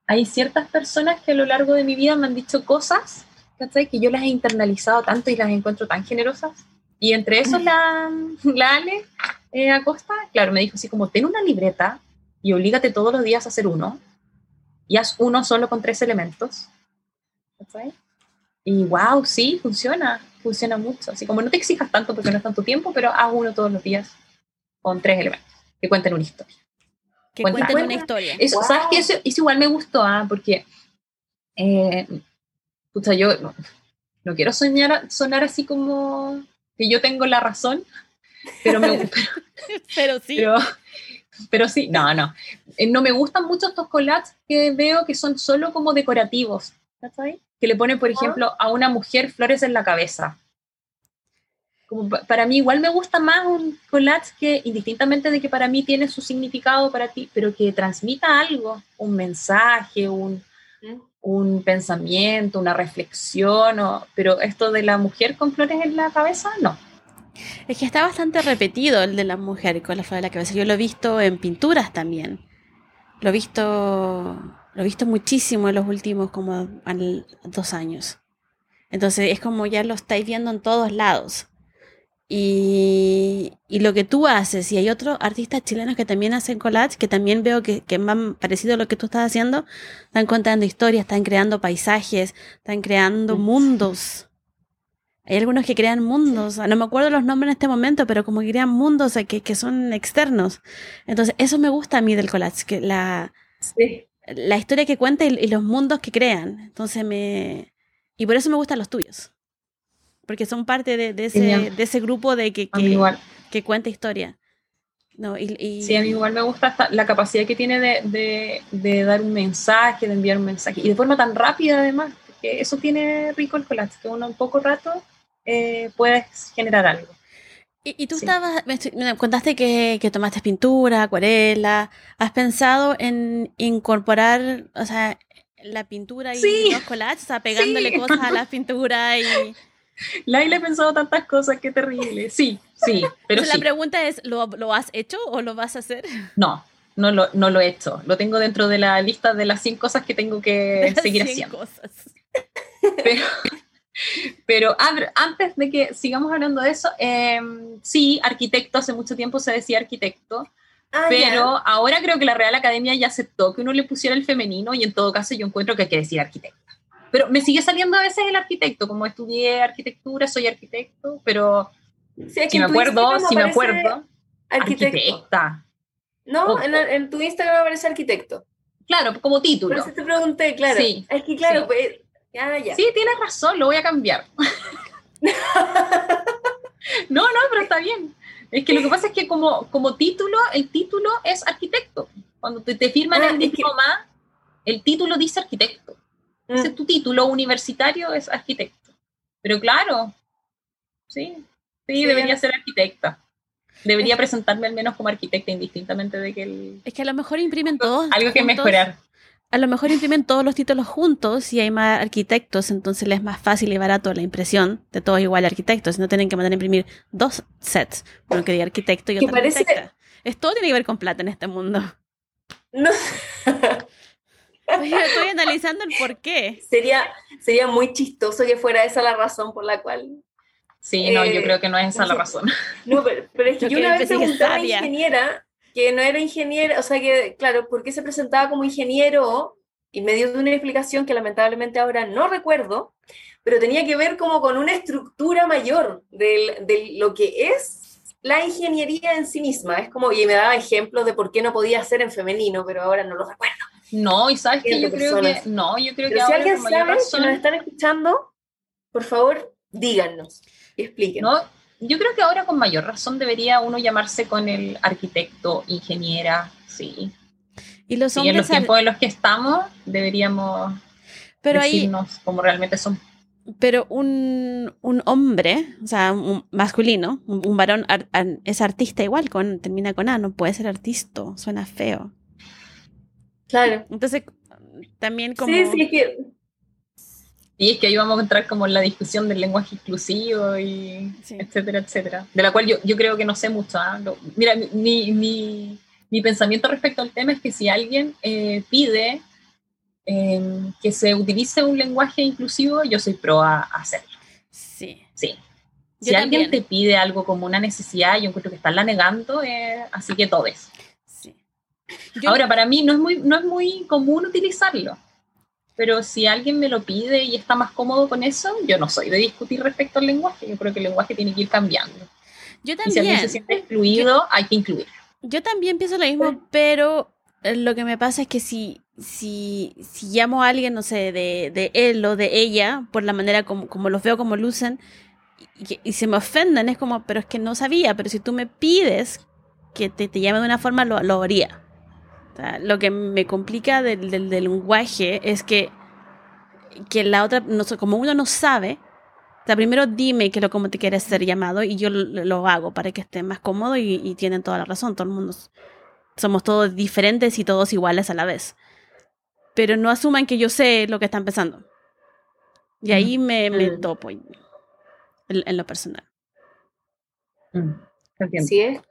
hay ciertas personas que a lo largo de mi vida me han dicho cosas, ¿cachai? Que yo las he internalizado tanto y las encuentro tan generosas. Y entre esos la, <laughs> la Ale eh, Acosta, claro, me dijo así como, ten una libreta y oblígate todos los días a hacer uno. Y haz uno solo con tres elementos. ¿Cachai? Y wow, sí, funciona funciona mucho. Así como no te exijas tanto porque no es tanto tiempo, pero haz uno todos los días con tres elementos que cuenten una historia. Que cuenten, una historia. Eso, ¿Sabes qué? Eso, igual me gustó, ¿ah? porque, eh, yo no, quiero soñar, sonar así como que yo tengo la razón, pero me pero, <laughs> pero sí. Pero, pero sí, no, no. Eh, no me gustan mucho estos collages que veo que son solo como decorativos. ¿Sabes? Que le pone, por ejemplo, a una mujer flores en la cabeza. Como para mí igual me gusta más un collage que, indistintamente de que para mí tiene su significado para ti, pero que transmita algo, un mensaje, un, un pensamiento, una reflexión, pero esto de la mujer con flores en la cabeza, no. Es que está bastante repetido el de la mujer con la flor en la cabeza. Yo lo he visto en pinturas también. Lo he visto lo he visto muchísimo en los últimos como dos años. Entonces es como ya lo estáis viendo en todos lados. Y, y, lo que tú haces, y hay otros artistas chilenos que también hacen collage, que también veo que, que más parecido a lo que tú estás haciendo, están contando historias, están creando paisajes, están creando mundos. Hay algunos que crean mundos, no me acuerdo los nombres en este momento, pero como que crean mundos que, que son externos. Entonces, eso me gusta a mí del collage, que la, sí la historia que cuenta y, los mundos que crean. Entonces me... Y por eso me gustan los tuyos. Porque son parte de, ese, de ese, grupo de que, que, cuenta historia. No, y, Sí, a mí igual me gusta la capacidad que tiene de, de, dar un mensaje, de enviar un mensaje. Y de forma tan rápida además, que eso tiene rico el collage, que uno en poco rato eh, puedes generar algo. Y, tú estabas, me, contaste que, que, tomaste pintura, acuarela. ¿Has pensado en incorporar, o sea, la pintura y los collages, o sea, pegándole cosas a la <laughs> pintura y... Laila he pensado tantas cosas, qué terrible. Sí, sí, pero La pregunta es, ¿lo, ¿lo, has hecho o lo vas a hacer? <laughs> No, no lo, no lo he hecho. Lo tengo dentro de la lista de las 100 cosas que tengo que seguir haciendo. Cosas. Pero, pero antes de que sigamos hablando de eso, em, sí, arquitecto, hace mucho tiempo se decía arquitecto, ah, pero ahora creo que la Real Academia ya aceptó que uno le pusiera el femenino y en todo caso yo encuentro que hay que decir arquitecta. Pero me sigue saliendo a veces el arquitecto, como estudié arquitectura, soy arquitecto, pero si me acuerdo, si me acuerdo, arquitecta. No, en, tu Instagram aparece arquitecto. Claro, como título. Por eso te pregunté, claro. Sí, es que claro, pues, Sí, tienes razón, lo voy a cambiar. <laughs> no, no, pero está bien. Es que lo que pasa es que como, como título, el título es arquitecto. Cuando te, te firman ah, el diploma, el título dice arquitecto. Ese mm. tu título universitario es arquitecto. Pero claro, sí, sí, debería ser arquitecta. Debería presentarme al menos como arquitecta, indistintamente de que el... Es que a lo mejor imprimen todos. Algo que mejorar. A lo mejor imprimen todos los títulos juntos y hay más arquitectos, entonces les es más fácil y barato la impresión de todos igual arquitectos. No tienen que mandar a imprimir dos sets, uno que diga arquitecto y otro parece... arquitecta. Es todo tiene que ver con plata en este mundo. No. <laughs> Estoy analizando el por qué. Sería, sería muy chistoso que fuera esa la razón por la cual. Sí, no, yo eh, creo que no es esa la razón. No, pero, es que yo, una vez pregunté a una ingeniera que no era ingeniera, o sea que, claro, ¿por qué se presentaba como ingeniero? Y me dio una explicación que lamentablemente ahora no recuerdo, pero tenía que ver como con una estructura mayor de, lo que es la ingeniería en sí misma. Es como, y me daba ejemplos de por qué no podía ser en femenino, pero ahora no lo recuerdo. No, y sabes que yo creo que no, yo creo que si alguien sabe razón... nos están escuchando, por favor, díganos y. No, yo creo que ahora con mayor razón debería uno llamarse con el arquitecto, ingeniera, sí. Y los hombres en los tiempos en los que estamos deberíamos pero decirnos como realmente son. Pero un, un, hombre, o sea, un masculino, un, varón es artista igual, con, termina con A, no puede ser artista, suena feo. Claro. Entonces, también como... Sí, sí, es que... Y es que ahí vamos a entrar como en la discusión del lenguaje exclusivo y etcétera, etcétera. De la cual yo, yo creo que no sé mucho. ¿ah? mira, mi, mi, mi, pensamiento respecto al tema es que si alguien eh, pide em, que se utilice un lenguaje inclusivo, yo soy pro a, hacerlo. Sí. Sí. Si alguien te pide algo como una necesidad, yo encuentro que la negando, eh, así que todo es. Ahora, para mí no es, muy, no es muy común utilizarlo, pero si alguien me lo pide y está más cómodo con eso, yo no soy de discutir respecto al lenguaje, yo creo que el lenguaje tiene que ir cambiando. Yo también. Y si alguien se siente excluido, hay que incluirlo. Yo también pienso lo mismo, pero eh, lo que me pasa es que si, si, si llamo a alguien, no sé, de, de él o de ella, por la manera como, como los veo, como lucen, y, y, se me ofenden, es como, pero es que no sabía, pero si tú me pides que te, te llame de una forma, lo, lo haría lo que me complica del, del, lenguaje es que, que la otra, no, como uno no sabe, o sea, primero dime que lo como te quieres ser llamado y yo lo, hago para que esté más cómodo y, tienen toda la razón. Todo el mundo somos todos diferentes y todos iguales a la vez. Pero no asuman que yo sé lo que están pensando. Y ahí me, me mm. topo en, lo personal. Mm. Sí, es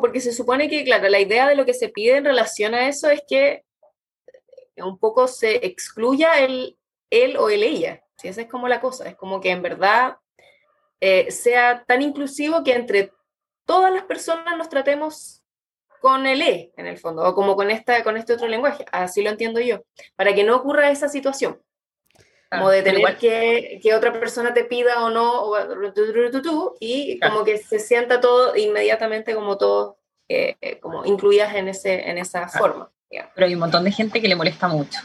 porque se supone que, claro, la idea de lo que se pide en relación a eso es que un poco se excluya el él o el ella. ¿sí? Esa es como la cosa, es como que en verdad eh, sea tan inclusivo que entre todas las personas nos tratemos con el E, en el fondo, o como con, esta, con este otro lenguaje, así lo entiendo yo, para que no ocurra esa situación. Como de tener que, que, otra persona te pida o no, o, y como que se sienta todo inmediatamente como todos eh, como incluidas en, ese, en esa forma. Pero hay un montón de gente que le molesta mucho.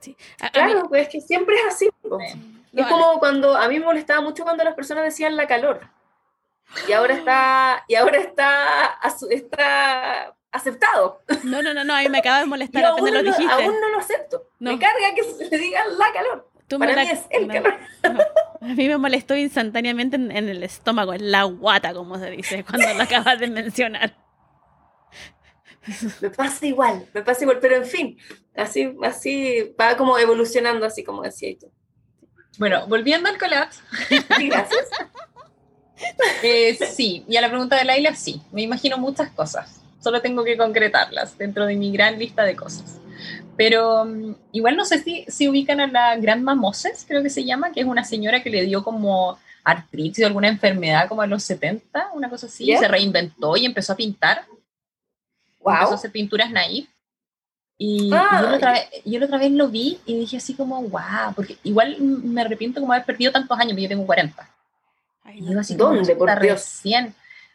Sí. claro, pues es que siempre es así. Es como cuando a mí me molestaba mucho cuando las personas decían la calor. Y ahora <gasps> está, y ahora está, está aceptado. No, no, no, no, a mí me acaba de molestar, apenas lo dijiste. aún no lo acepto. Me carga que se le diga la calor. Para mí es el calor. A mí me molestó instantáneamente en, el estómago, en la guata, como se dice, cuando lo acabas de mencionar. Me pasa igual, me pasa igual, pero en fin, así, así va como evolucionando, así como decía tú. Bueno, volviendo al colapso. gracias. <laughs> Eh, sí, y a la pregunta de Laila, sí, me imagino muchas cosas solo tengo que concretarlas dentro de mi gran lista de cosas. Pero mm, igual no sé si, si ubican a la Grandma Moses, creo que se llama, que es una señora que le dio como artritis o alguna enfermedad como a los 70, una cosa así, y se reinventó y empezó a pintar. Wow. Empezó a hacer pinturas naif. Y, yo, la otra vez, yo, la otra vez, lo vi y dije así como, wow, porque igual me arrepiento como haber perdido tantos años, porque yo tengo 40. y yo así, ¿Dónde? Por recién,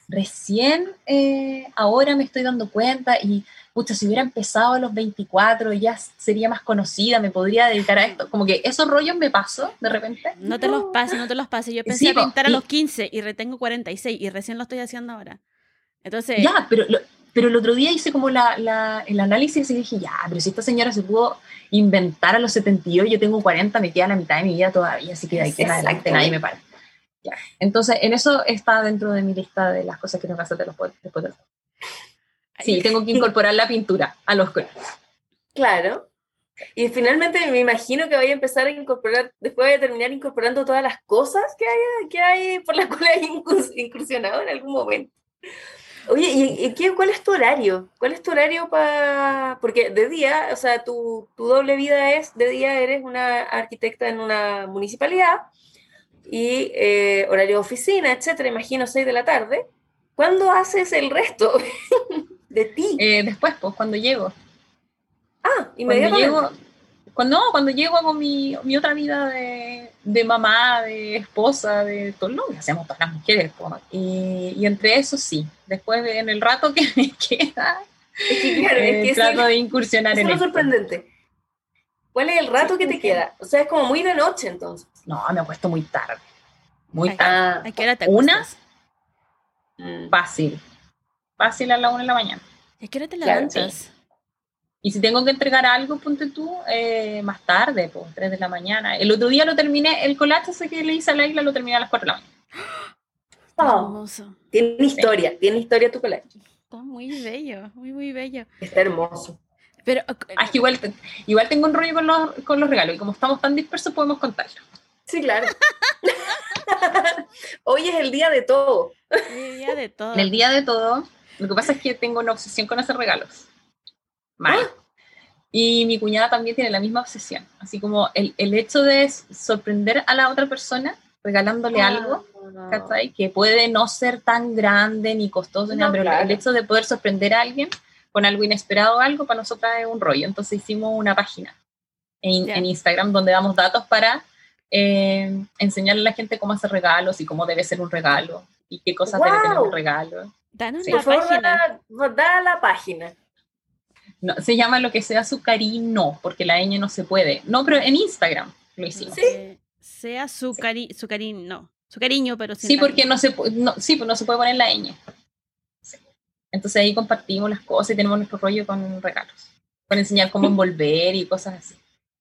recién eh, ahora me estoy dando cuenta y, pucha, si hubiera empezado a los 24 ya sería más conocida, me podría dedicar a esto. Como que esos rollos me pasó de repente. No te los pases, no te los pases. Yo pensé pintar a los 15 y retengo 46 y recién lo estoy haciendo ahora. Entonces... Ya, pero pero el otro día hice como la, la, el análisis y dije, ya, pero si esta señora se pudo inventar a los 72, yo tengo 40, me queda la mitad de mi vida todavía, así que de ahí en adelante nadie me para. Entonces, en eso está dentro de mi lista de las cosas que tengo que hacer después de hacer. Sí, tengo que incorporar la pintura a los colores. Claro. Y finalmente me imagino que vaya a empezar a incorporar, después de terminar incorporando todas las cosas que hay, que hay por las <laughs> cuales hay incursionado en algún momento. Oye, ¿y, qué, cuál es tu horario? ¿Cuál es tu horario para...? Porque de día, o sea, tu, tu, doble vida es, de día eres una arquitecta en una municipalidad y eh, horario de oficina, etcétera, imagino 6 de la tarde. ¿Cuándo haces el resto <laughs> de ti? Eh, después, pues, cuando llego. Ah, inmediatamente. Cuando llego, cuando, no, cuando llego hago mi, mi otra vida de, de, mamá, de esposa, de todo lo que hacemos todas las mujeres. Y, y, entre eso sí, después en el rato que me <laughs> queda, es que, claro, es que trato de incursionar en es lo sorprendente. ¿Cuál es el rato que te queda? O sea, es como muy de noche entonces. No, me acuesto muy tarde. Muy tarde. ¿A qué hora te Una, mm. fácil. Fácil a la una de la mañana. ¿A qué hora te levantas? Y si tengo que entregar algo, ponte tú, eh, más tarde, pues, 3 de la mañana. El otro día lo terminé, el collage ese que le hice a la isla lo terminé a las 4 de la mañana. Oh, tiene historia, tiene historia tu collage. Está muy bello, muy, muy bello. Está hermoso. Pero, ah, igual, igual tengo un rollo con los, con los regalos y como estamos tan dispersos podemos contarlo. Sí, claro. <laughs> Hoy es el día de todo. El día de todo. El día de todo. Lo que pasa es que tengo una obsesión con hacer regalos mal. Ah. Y mi cuñada también tiene la misma obsesión, así como el, el hecho de sorprender a la otra persona regalándole ah, algo, Que puede no ser tan grande ni costoso, pero el hecho de poder sorprender a alguien con algo inesperado o algo, para nosotras es un rollo. Entonces hicimos una página en, en Instagram donde damos datos para eh, enseñarle a la gente cómo hacer regalos y cómo debe ser un regalo y qué cosas debe tener un regalo. Danos la página. Da la página. No, se llama lo que sea su cariño, porque la ñ no se puede. No, pero en Instagram lo hicimos. ¿Sí? Sea su, cari su cariño, no. Su cariño, pero Sí, porque no se, no, sí, pues no se puede poner la ñ. Entonces ahí compartimos las cosas y tenemos nuestro rollo con regalos. Para enseñar cómo <laughs> envolver y cosas así.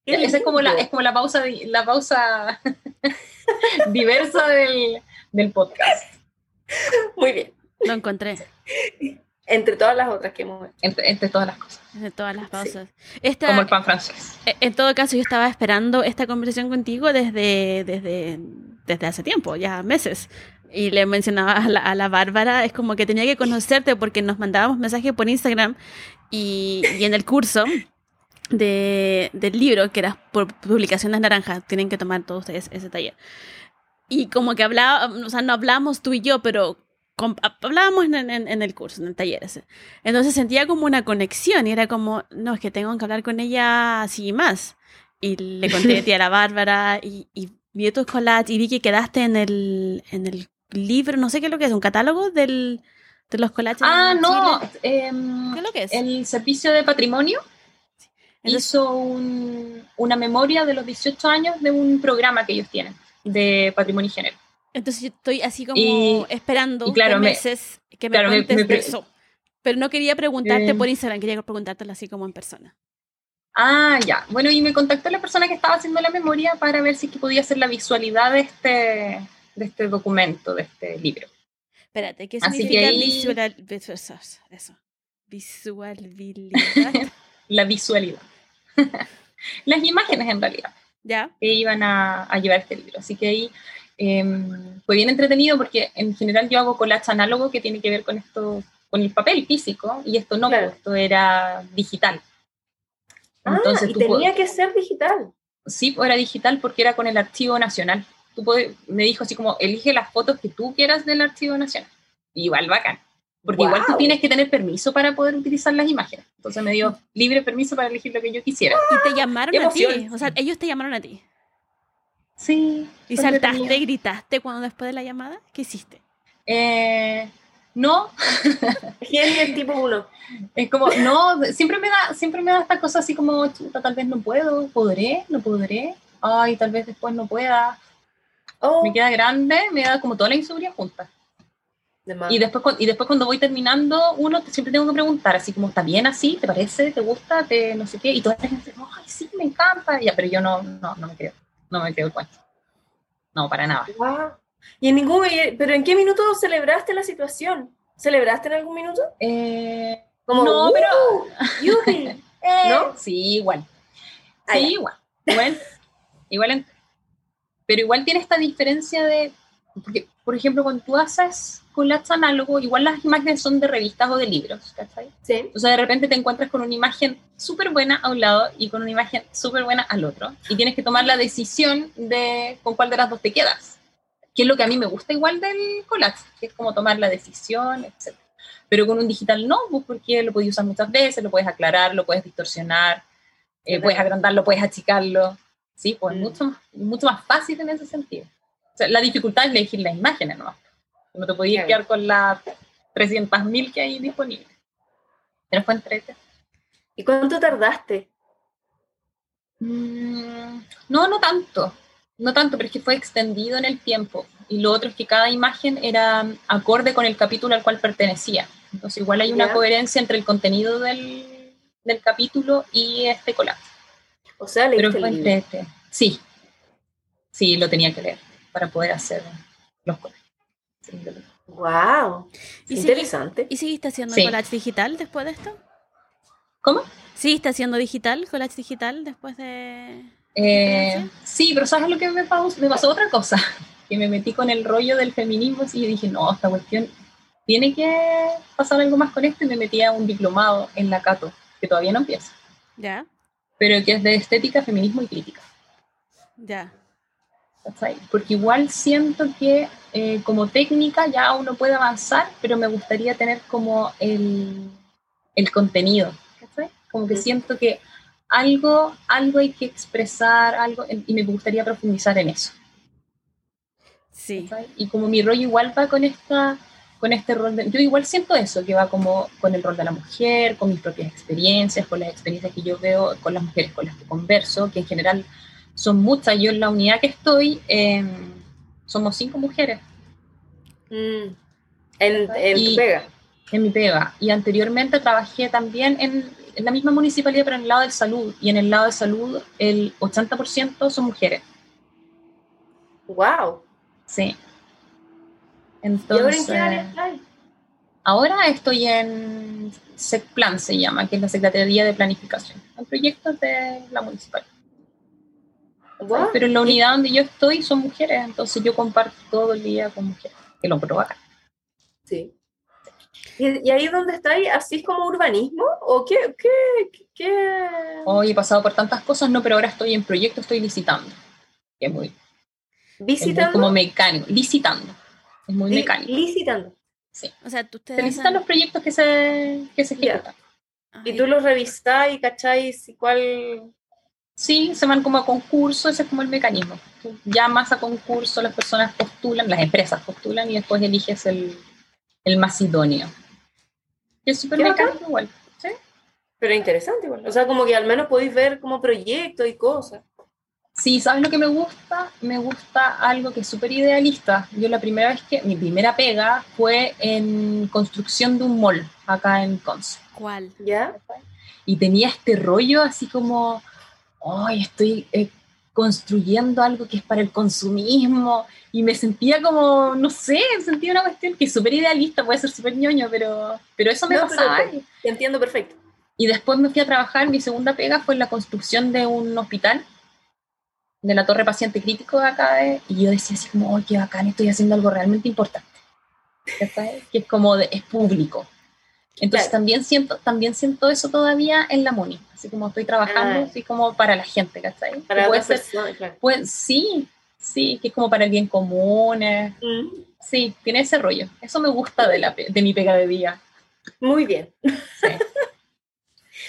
Esa es como la, es como la pausa, la pausa <laughs> diversa del, del podcast. Muy bien. Lo encontré. Entre todas las otras que hemos entre, entre todas las cosas. Entre todas las pausas. Como el pan francés. E, en todo caso, yo estaba esperando esta conversación contigo desde, desde, desde hace tiempo, ya meses. Y le mencionaba a la, a la, Bárbara, es como que tenía que conocerte porque nos mandábamos mensajes por Instagram y, y en el curso de, del libro, que era por publicaciones naranjas, tienen que tomar todos ustedes ese taller. Y como que hablaba, o sea, no hablamos tú y yo, pero hablábamos en, en, el curso, en el taller ese. Entonces sentía como una conexión y era como, no, es que tengo que hablar con ella así más. Y le conté a <laughs> ti a la Bárbara y, y vi tus collages y vi que quedaste en el, en el libro, no sé qué es lo que es, un catálogo del, de los collages. Ah, no, em, ¿qué es lo que es? El Servicio de Patrimonio hizo un, una memoria de los 18 años de un programa que ellos tienen de patrimonio y género. Entonces yo estoy así como esperando meses que me cuentes eso. Pero no quería preguntarte por Instagram, quería preguntártelo así como en persona. Ah, ya. Bueno, y me contactó la persona que estaba haciendo la memoria para ver si que podía hacer la visualidad de este, de este documento, de este libro. Espérate, ¿qué significa visual, eso? Visualidad. <laughs> la visualidad. <laughs> Las imágenes en realidad. Ya. Que iban a, a llevar este libro. Así que ahí Em, fue bien entretenido porque en general yo hago collage análogo que tiene que ver con estos con el papel físico, y esto no, esto era digital. Ah, Entonces, y tenía que ser digital. Sí, era digital porque era con el archivo nacional. Tú me dijo así como, elige las fotos que tú quieras del archivo nacional. igual bacán. Porque igual tú tienes que tener permiso para poder utilizar las imágenes. Entonces me dio libre permiso para elegir lo que yo quisiera. Y te llamaron a ti. O sea, ellos te llamaron a ti. Sí. ¿Y saltaste, gritaste cuando después de la llamada? ¿Qué hiciste? Eh, no. <laughs> ¿Quién tipo uno? Es como, no, siempre me da, siempre me da esta cosa así como, chuta, tal vez no puedo, podré, no podré, ay, tal vez después no pueda. Oh. Me queda grande, me da como toda la inseguridad junta. y después, y después cuando voy terminando, uno siempre tengo que preguntar, así como, ¿está bien así? ¿Te parece? ¿Te gusta? ¿Te no sé qué? Y toda la gente, ay, sí, me encanta. Ya, pero yo no, no, no me creo, no me creo el cuento. No, para nada. ¿Y en ningún, pero en qué minuto celebraste la situación? ¿Celebraste en algún minuto? Eh, como, no, pero... <laughs> Eh, ¿No? Sí, igual. Ah, sí, igual. Igual, igual pero igual tiene esta diferencia de, porque, por ejemplo, cuando tú haces collage análogo, igual las imágenes son de revistas o de libros, ¿cachai? Sí. O sea, de repente te encuentras con una imagen súper buena a un lado y con una imagen súper buena al otro, y tienes que tomar la decisión de con cuál de las dos te quedas que es lo que a mí me gusta igual del collage, que es como tomar la decisión, etc. Pero con un digital no, pues, porque lo puedes usar muchas veces, lo puedes aclarar, lo puedes distorsionar, eh, puedes agrandarlo, puedes achicarlo, ¿sí? Pues mm. mucho, más, mucho más fácil en ese sentido. O sea, la dificultad es elegir las imágenes, ¿no? No te podías quedar con las 300.000 que hay disponibles. Pero fue entrete. ¿Y cuánto tardaste? Mm, no, no tanto no tanto, pero es que fue extendido en el tiempo. Y lo otro es que cada imagen era acorde con el capítulo al cual pertenecía. Entonces igual hay una coherencia entre el contenido del, del, capítulo y este collage. O sea, pero fue este. Sí, sí, lo tenía que leer para poder hacer los collages. wow, interesante. ¿Y seguiste haciendo collage digital después de esto? ¿Cómo? ¿Seguiste haciendo digital, collage digital después de...? Eh, sí, pero ¿sabes lo que me pasó? Me pasó otra cosa, <laughs> que me metí con el rollo del feminismo y dije, no, esta cuestión tiene que pasar algo más con esto y me metí a un diplomado en la Cato, que todavía no empieza. Ya. Pero que es de estética, feminismo y crítica. Ya. Porque igual siento que eh, como técnica ya uno puede avanzar, pero me gustaría tener como el, el contenido. Como que siento que algo, algo hay que expresar, algo, y me gustaría profundizar en eso. Sí. Y como mi rollo igual va con esta con este rol de, yo igual siento eso, que va como con el rol de la mujer, con mis propias experiencias, con las experiencias que yo veo con las mujeres con las que converso, que en general son muchas. Yo en la unidad que estoy, em, somos cinco mujeres. Mm. En, en tu pega. En mi pega. Y anteriormente trabajé también en en la misma municipalidad, pero en el lado de salud. Y en el lado de salud, el 80% son mujeres. ¡Wow! Sí. Entonces, ¿Y ahora en qué área Ahora estoy en SECPLAN, se llama, que es la Secretaría de Planificación, en proyectos de la municipalidad. Wow. Pero en la unidad donde yo estoy son mujeres, entonces yo comparto todo el día con mujeres, que lo provoca. Sí. ¿Y, ahí donde estáis, así es como urbanismo? ¿O qué? qué, qué? Hoy he pasado por tantas cosas, no, pero ahora estoy en proyecto, estoy licitando. es muy. ¿Visitando? como mecánico, licitando. Es muy mecánico. Licitando. Sí. O sea, tú te licitan los proyectos que se, que se ejecutan. Y tú los revisás y cacháis y cuál. Sí, se van como a concurso, ese es como el mecanismo. llamas a concurso, las personas postulan, las empresas postulan y después eliges el, el más idóneo es súper mecánico igual. ¿sí? Pero interesante igual. O sea, como que al menos podéis ver como proyectos y cosas. Sí, ¿sabes lo que me gusta? Me gusta algo que es súper idealista. Yo la primera vez que, mi primera pega fue en construcción de un mall acá en Conce. ¿Cuál? ¿Ya? Y tenía este rollo así como, ay, estoy eh, construyendo algo que es para el consumismo y me sentía como, no sé, sentía una cuestión que es súper idealista, puede ser súper ñoño, pero, pero eso me pasaba. te entiendo perfecto. Y después me fui a trabajar, mi segunda pega fue en la construcción de un hospital, de la torre paciente crítico de acá, y yo decía así como, oh, qué bacán, estoy haciendo algo realmente importante. Que es como, de, es público. Entonces también, siento, también siento eso todavía en la MUNI, así como estoy trabajando, ah. así como para la gente, ¿cachai? Para puede ser, claro. pues, sí, sí, que es como para el bien común. Eh. Mm. Sí, tiene ese rollo. Eso me gusta de, la, de mi pega de día. Muy bien.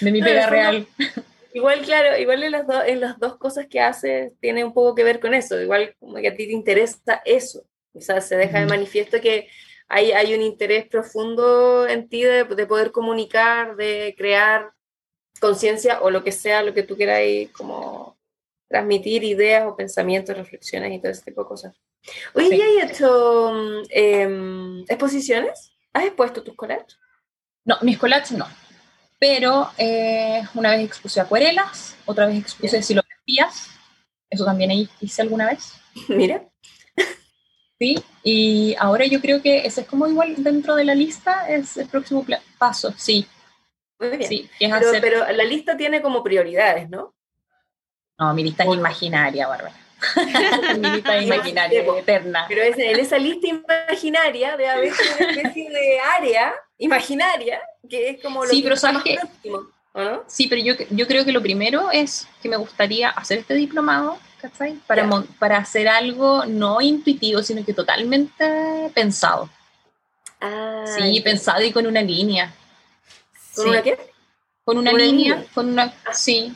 De mi pega real. Igual, claro, igual en las, en las dos cosas que haces tiene un poco que ver con eso. Igual como que a ti te interesa eso. O sea, se deja de manifiesto que hay, hay un interés profundo en ti de, de poder comunicar, de crear conciencia o lo que sea, lo que tú quieras como transmitir ideas o pensamientos, reflexiones y todo ese tipo de cosas. Oye, ¿ya has hecho em, exposiciones? ¿Has expuesto tus collages? No, mis collages no. Pero eh, una vez expuse acuarelas, otra vez expuse silografías, eso también hice alguna vez. <laughs> Mira. Sí, y ahora yo creo que ese es como igual dentro de la lista, es el próximo paso, sí. Muy bien. Sí, pero, la lista tiene como prioridades, ¿no? No, mi lista es imaginaria, Bárbara. <laughs> mi lista es imaginaria, eterna. Pero en esa lista imaginaria debe haber una especie de área imaginaria que es como lo sí, pero sabes que, Sí, pero yo, yo creo que lo primero es que me gustaría hacer este diplomado, ¿cachai? Para, para hacer algo no intuitivo, sino que totalmente pensado. Ah, sí, pensado y con una línea. ¿Con una qué? Con una, línea, con una... Ah. Sí.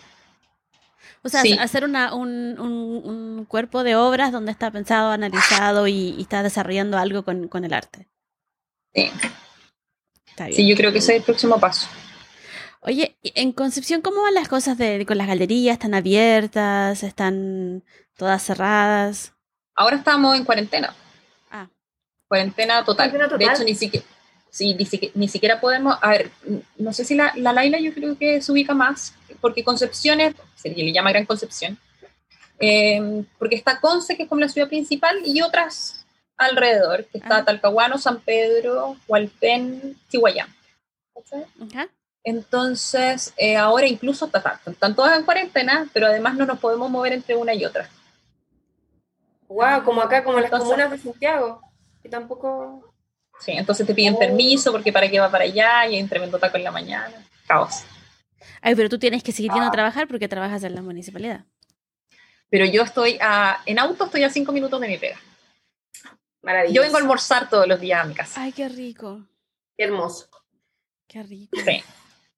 O sea, hacer una, un, un, cuerpo de obras donde está pensado, analizado y, está desarrollando algo con, con el arte. Sí. Sí, yo creo que ese es el próximo paso. Oye, en Concepción, ¿cómo van las cosas de, con las galerías? ¿Están abiertas? ¿Están todas cerradas? Ahora estamos en cuarentena. Ah. Cuarentena total. De hecho, ni siquiera, sí, ni, siquiera, podemos. A ver, no sé si la, la Laila yo creo que se ubica más, porque Concepción es, se le llama Gran Concepción, eh, porque está Conce, que es como la ciudad principal, y otras alrededor, que está Talcahuano, San Pedro, Hualpén, Chihuayán. Entonces, eh, ahora incluso están todas en cuarentena, pero además no nos podemos mover entre una y otra. Wow, como acá, como las comunas de Santiago, que tampoco... Sí, entonces te piden oh. permiso porque para qué va para allá y hay un tremendo taco en la mañana. Caos. Ay, pero tú tienes que seguir yendo a trabajar porque trabajas en la municipalidad. Pero yo estoy a, en auto, estoy a cinco minutos de mi pega. Yo vengo a almorzar todos los días a mi casa. Ay, qué rico. Qué hermoso. Qué rico. Sí,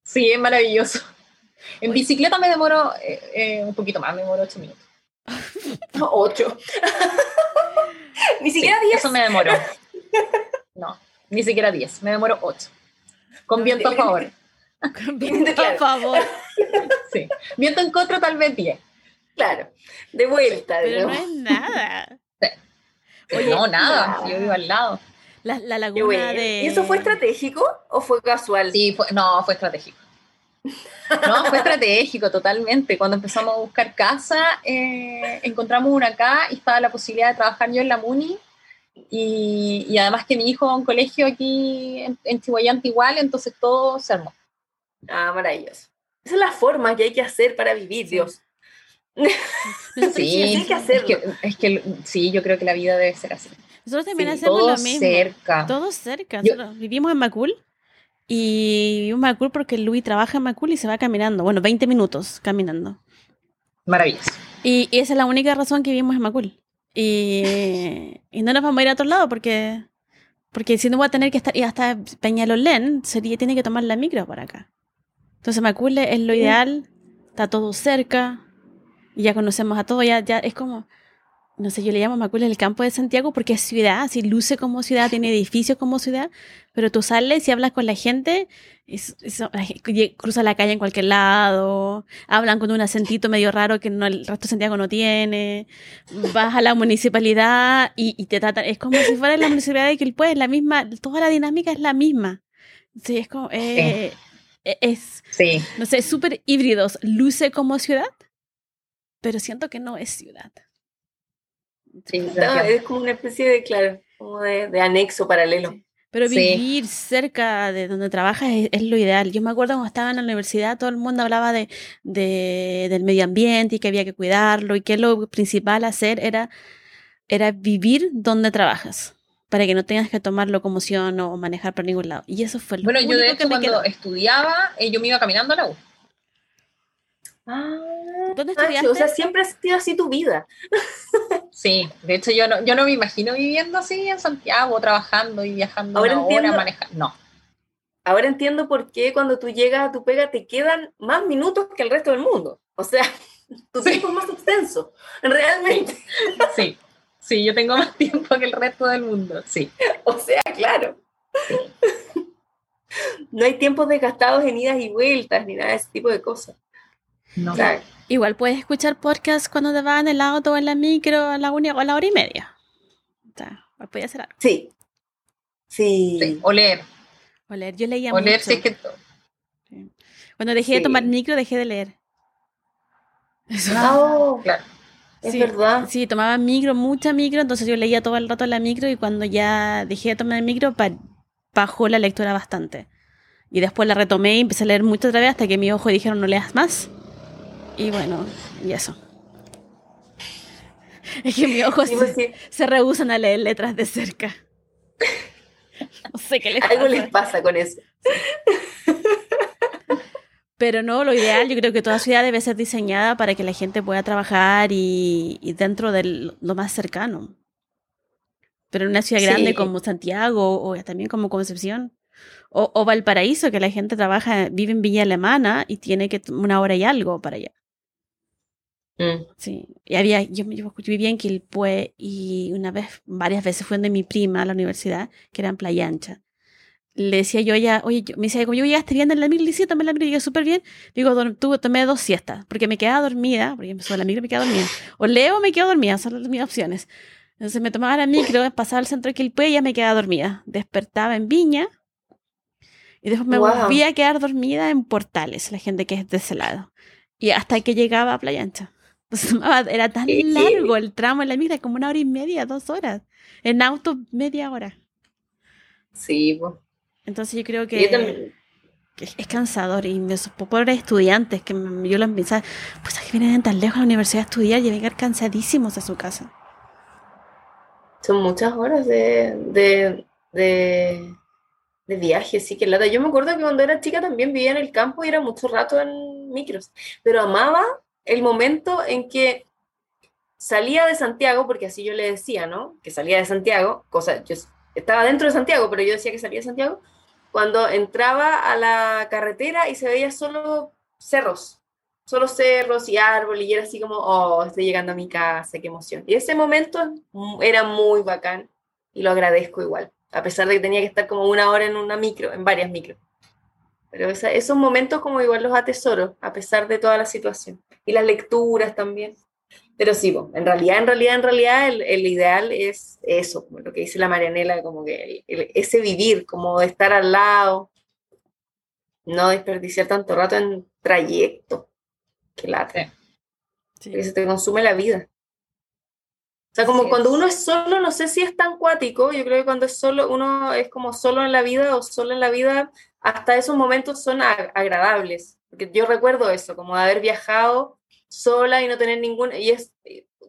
sí es maravilloso. En bicicleta me demoro eh, eh, un poquito más, me demoro ocho minutos. <laughs> ocho. ni siquiera diez. Eso me demoró. No, ni siquiera diez, me demoro ocho. Con viento a favor. <laughs> Con viento a favor. <laughs> Sí. Viento en contra tal vez diez. Claro, de vuelta. Pero no es nada. Oye, no, nada, yo vivo al lado. La, la laguna de... ¿Y eso fue estratégico o fue casual? Sí, fue, no, fue estratégico. No, fue estratégico totalmente. Cuando empezamos a buscar casa, eh, encontramos una acá y estaba la posibilidad de trabajar yo en la MUNI. Y, y además que mi hijo va a un colegio aquí en, en igual, entonces todo se armó. Ah, maravilloso. Esa es la forma que hay que hacer para vivir, Dios. Sí, Es que, sí, yo creo que la vida debe ser así. Nosotros también hacemos lo mismo. cerca. Todos cerca. vivimos en Macul y vivimos en Macul porque Luis trabaja en Macul y se va caminando. Bueno, 20 minutos caminando. Maravilloso. Y, esa es la única razón que vivimos en Macul. Y, y, no nos vamos a ir a otro lado porque, porque si no voy a tener que estar y hasta Peñalolén, sería, tiene que tomar la micro para acá. Entonces Macul es lo ideal, está todo cerca, y ya conocemos a todos, ya, ya es como, no sé, yo le llamo Macul el campo de Santiago porque es ciudad, así luce como ciudad, tiene <laughs> edificios como ciudad, pero tú sales y hablas con la gente, cruza la calle en cualquier lado, hablan con un acentito medio raro que no, el resto de Santiago no tiene, vas a la municipalidad y, te tratan, es como si fuera la municipalidad de Quilpue, la misma, toda la dinámica es la misma. Sí, es como, eh, e, es, sí. no sé, súper híbridos, luce como ciudad, pero siento que no es ciudad. es como una especie de, claro, como de, anexo paralelo. Pero vivir cerca de donde trabajas es, lo ideal. Yo me acuerdo cuando estaba en la universidad, todo el mundo hablaba de, del medio ambiente y que había que cuidarlo y que lo principal hacer era, era vivir donde trabajas. para que no tengas que tomar locomoción o manejar por ningún lado. Y eso fue lo Bueno, yo de hecho cuando quedó. estudiaba, eh, yo me iba caminando a la U. Ah, ¿Dónde ah, estudiaste? o sea, siempre ha sido así tu vida. <laughs> Sí, de hecho yo no, yo no me imagino viviendo así en Santiago, trabajando y viajando Ahora una hora, entiendo. manejando. No, Ahora entiendo por qué cuando tú llegas a tu pega te quedan más minutos que el resto del mundo. O sea, <laughs> tu Sí. tiempo es más extenso. <laughs> Realmente. sí, sí, yo tengo más tiempo que el resto del mundo, sí. O sea, claro. No hay tiempos desgastados en idas y vueltas ni nada de ese tipo de cosas. No. Igual puedes escuchar podcast cuando te vas en el auto o en la micro a la, una, o a la hora y media. O sea, igual podía hacer algo. sí. Sí. Sí, O leer, O leer. Yo leía o leer mucho. si es que... Cuando dejé de Sí. tomar micro, dejé de leer. Eso. Oh, Claro. es Sí, verdad. Sí, tomaba micro, mucha micro, entonces yo leía todo el rato en la micro y cuando ya dejé de tomar el micro, pa- bajó la lectura bastante. Y después la retomé y empecé a leer mucho otra vez hasta que mis ojos dijeron no leas más. Y bueno, y eso. Es que mis ojos Sí, pues se, sí, se rehusan a leer letras de cerca. No sé qué les algo pasa. les pasa con eso. Pero no, lo ideal, yo creo que toda ciudad debe ser diseñada para que la gente pueda trabajar y, y dentro de lo más cercano. Pero en una ciudad Sí. grande como Santiago o también como Concepción o, o Valparaíso, que la gente trabaja, vive en Villa Alemana y tiene que una hora y algo para allá. Mm. Sí, y había, yo, yo vivía en Quilpué y una vez, varias veces fui donde mi prima a la universidad, que era en Playa Ancha. Le decía yo a ella, oye, yo, me decía, como yo llegaste bien en la micro, decía, tomé la micro, yo súper bien. Digo, "Dor- tuve, tomé dos siestas, porque me quedaba dormida, porque me subo la micro y me quedaba dormida. O leo me quedo dormida, son las mis opciones. Entonces me tomaba la micro, pasaba al centro de Quilpué y ya me quedaba dormida. Despertaba en Viña y después me Wow. volvía a quedar dormida en Portales, la gente que es de ese lado. Y hasta que llegaba a Playa Ancha. Tomaba- <laughs> era tan Eh, largo el tramo en la micro, como una hora y media, dos horas. En auto, media hora. Sí, pues. Entonces yo creo Yo que, también- que es cansador y me pobres estudiantes que yo los pensaba, pues que vienen tan lejos a la universidad a estudiar y a llegar cansadísimos a su casa. Son muchas horas de, de, de, de viaje, sí que lata. Yo me acuerdo que cuando era chica también vivía en el campo y era mucho rato en micros, pero amaba el momento en que salía de Santiago, porque así yo le decía, ¿no? Que salía de Santiago, cosa, yo estaba dentro de Santiago, pero yo decía que salía de Santiago, cuando entraba a la carretera y se veía solo cerros, solo cerros y árboles, y era así como, oh, estoy llegando a mi casa, qué emoción. Y ese momento era muy bacán y lo agradezco igual, a pesar de que tenía que estar como una hora en una micro, en varias micros. Pero esa- esos momentos como igual los atesoro, a pesar de toda la situación. Y las lecturas también. Pero sí, po, en realidad, en realidad, en realidad, el, el ideal es eso, como lo que dice la Marianela, como que el- el- ese vivir, como de estar al lado, no desperdiciar tanto rato en trayecto, que lata, Sí. se te consume la vida. O sea, como cuando uno es solo, no sé si es tan cuático, yo creo que cuando es solo, uno es como solo en la vida o solo en la vida, hasta esos momentos son ag- agradables. Porque yo recuerdo eso, como de haber viajado sola y no tener ningún, y es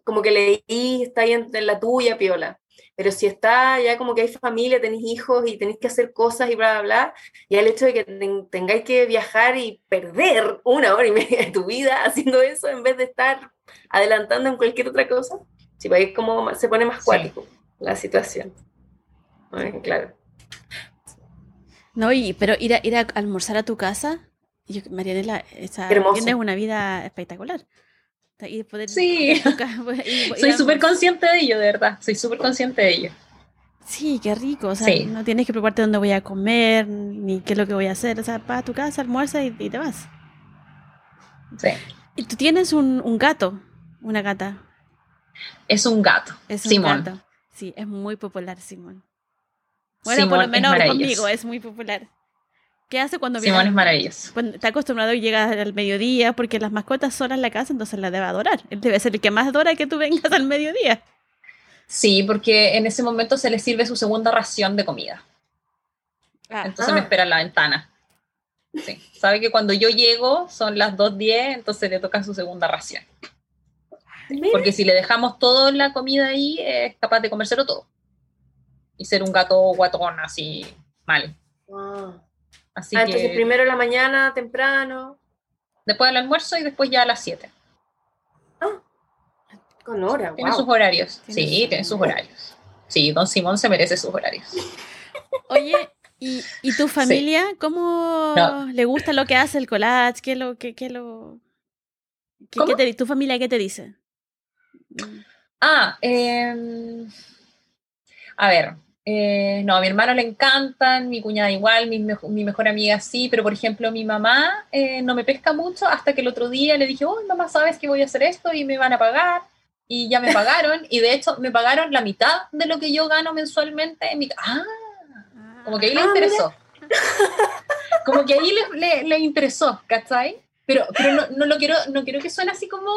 como que leí, está ahí en, en la tuya, piola. Pero si está ya como que hay familia, tenéis hijos y tenéis que hacer cosas y bla, bla, bla, y el hecho de que ten- tengáis que viajar y perder una hora y media de tu vida <laughs> haciendo eso en vez de estar adelantando en cualquier otra cosa, si veis cómo se pone más Sí. cuático la situación. Ay, claro. No, y, pero ir a, ir a almorzar a tu casa, yo, Marianela, esa, tienes una vida espectacular. Y poder Sí. <laughs> y- Soy súper consciente de ello, de verdad. Soy súper consciente de ello. Sí, qué rico. O sea, Sí. no tienes que preocuparte dónde voy a comer, ni qué es lo que voy a hacer. O sea, vas a tu casa, almuerza y, y te vas. Sí. Y tú tienes un, un gato, una gata. Es un gato. Es un Simón. gato. Sí, es muy popular, Simón. Bueno, Simón por lo menos conmigo es muy popular. ¿Qué hace cuando Simón viene? es maravilloso. Cuando está acostumbrado y llega al mediodía, porque las mascotas son en la casa, entonces la debe adorar. Él debe ser el que más adora que tú vengas al mediodía. Sí, porque en ese momento se le sirve su segunda ración de comida. Entonces me Ah. espera en la ventana. Sí. Sabe que cuando yo llego son las 2.10, entonces le toca su segunda ración. Mira, Porque si le dejamos toda la comida ahí, es capaz de comérselo todo. Y ser un gato guatón así mal. Ah. Así ah, Entonces primero en la mañana, temprano. Después del almuerzo y después ya a las 7. Ah, con hora. Tiene sus horarios. sí, tiene sus horarios. Sí, don Simón se merece sus horarios. <laughs> Oye, ¿y, y tu familia? ¿Cómo le gusta lo que hace el collage? ¿Qué lo, qué, qué lo, qué, te, ¿Tu familia qué te dice? Ah, eh, a ver, eh, no, a mi hermano le encantan, mi cuñada igual, mi, mi mejor amiga sí, pero por ejemplo mi mamá eh, no me pesca mucho hasta que el otro día le dije, oh, mamá, ¿sabes que voy a hacer esto y me van a pagar? Y ya me pagaron, y de hecho me pagaron la mitad de lo que yo gano mensualmente. En mi... Ah, como que ahí le ah, interesó. <laughs> Como que ahí le, le, le interesó, ¿cachai? Pero, pero no, no, lo quiero, no quiero que suene así como,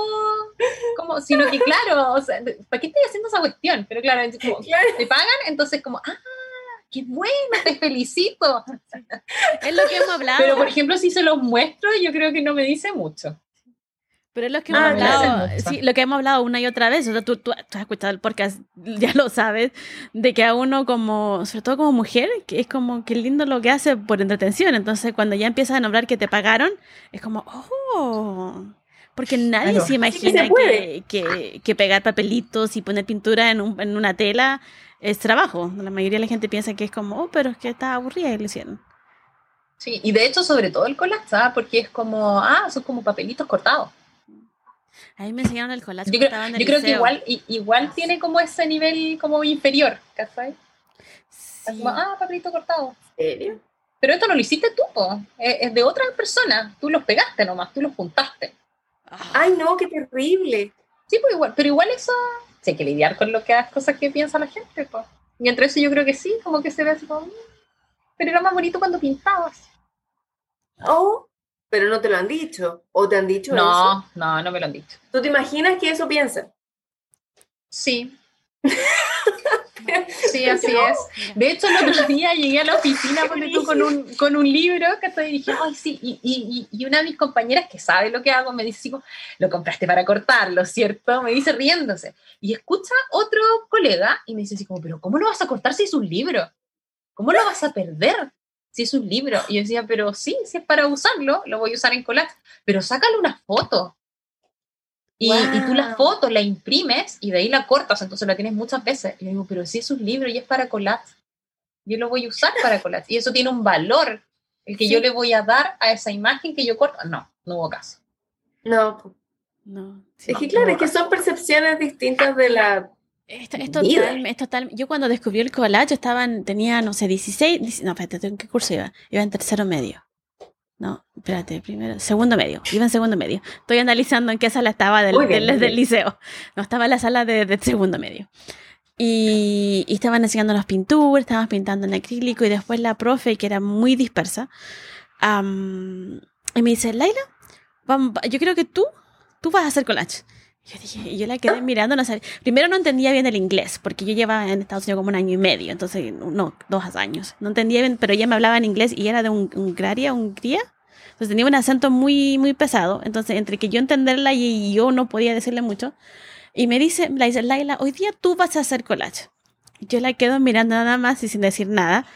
como, sino que claro, o sea, ¿para qué estoy haciendo esa cuestión? Pero claro, como, te pagan, entonces como, ah, qué bueno, te felicito. Es lo que hemos hablado. Pero por ejemplo, si se los muestro, yo creo que no me dice mucho. Pero es lo que hemos ah, hablado, sí, lo que hemos hablado una y otra vez. O sea, tú, tú, has escuchado el podcast, <laughs> ya lo sabes, de que a uno como, sobre todo como mujer, que es como que lindo lo que hace por entretención. Entonces, cuando ya empiezas a nombrar que te pagaron, es como, oh, porque nadie se imagina que, que, que, pegar papelitos y poner pintura en, un, en, una tela es trabajo. La mayoría de la gente piensa que es como, oh, pero es que está aburrida y lo hicieron. Sí, y de hecho, sobre todo el collage, porque es como, ah, son como papelitos cortados. Ahí me enseñaron el collage. Yo creo, yo creo que igual, igual tiene como ese nivel como inferior, ¿cachai? Sí. Como, ah, papelito cortado. ¿Serio? Pero esto no lo hiciste tú, po. Es, de otra persona. Tú los pegaste nomás, tú los juntaste. Ay, no, qué terrible. Sí, pues igual, pero igual eso, sí, hay que lidiar con lo que las cosas que piensa la gente, pues. Y entre eso yo creo que sí, como que se ve así como, mm, pero era más bonito cuando pintabas. Oh, pero no te lo han dicho. ¿O te han dicho no, eso? No, no, no me lo han dicho. ¿Tú te imaginas que eso piensan? Sí. <laughs> sí, así es. De hecho, el otro día llegué a la oficina tú, con, un, con un libro que estoy y dije, ay, sí, y, y, y, una de mis compañeras que sabe lo que hago me dice, lo compraste para cortarlo, ¿cierto? Me dice riéndose. Y escucha otro colega y me dice así como, pero ¿cómo lo vas a cortar si es un libro? ¿Cómo lo vas a perder? Si es un libro. Y yo decía, pero sí, si es para usarlo, lo voy a usar en collage, pero sácale una foto. Y, y, tú la foto la imprimes y de ahí la cortas, entonces la tienes muchas veces. Y yo digo, pero si es un libro y es para collage, yo lo voy a usar para collage. Y eso tiene un valor, el que yo le voy a dar a esa imagen que yo corto. No, no hubo caso. No. No. es que claro, es que son percepciones distintas de la es, total, es total. Yo cuando descubrí el collage estaba tenía, no sé, 16, no, espérate, ¿en qué curso iba? Iba en tercero medio. No, espérate, primero, segundo medio, iba en segundo medio. Estoy analizando en qué sala estaba del, del, liceo. No, estaba en la sala de, segundo medio. Y, estaban enseñando las pinturas, estábamos pintando en acrílico y después la profe, que era muy dispersa, y me dice, Laila, yo creo que tú, tú vas a hacer collage. Yo dije, yo la quedé mirando, no sabía. Primero no entendía bien el inglés, porque yo llevaba en Estados Unidos como un año y medio, entonces, no, dos años. No entendía bien, pero ella me hablaba en inglés y era de un, Hungría. Entonces tenía un acento muy, muy pesado. Entonces, entre que yo entenderla y yo no podía decirle mucho. Y me dice, la dice, Laila, hoy día tú vas a hacer collage. Yo la quedo mirando nada más y sin decir nada.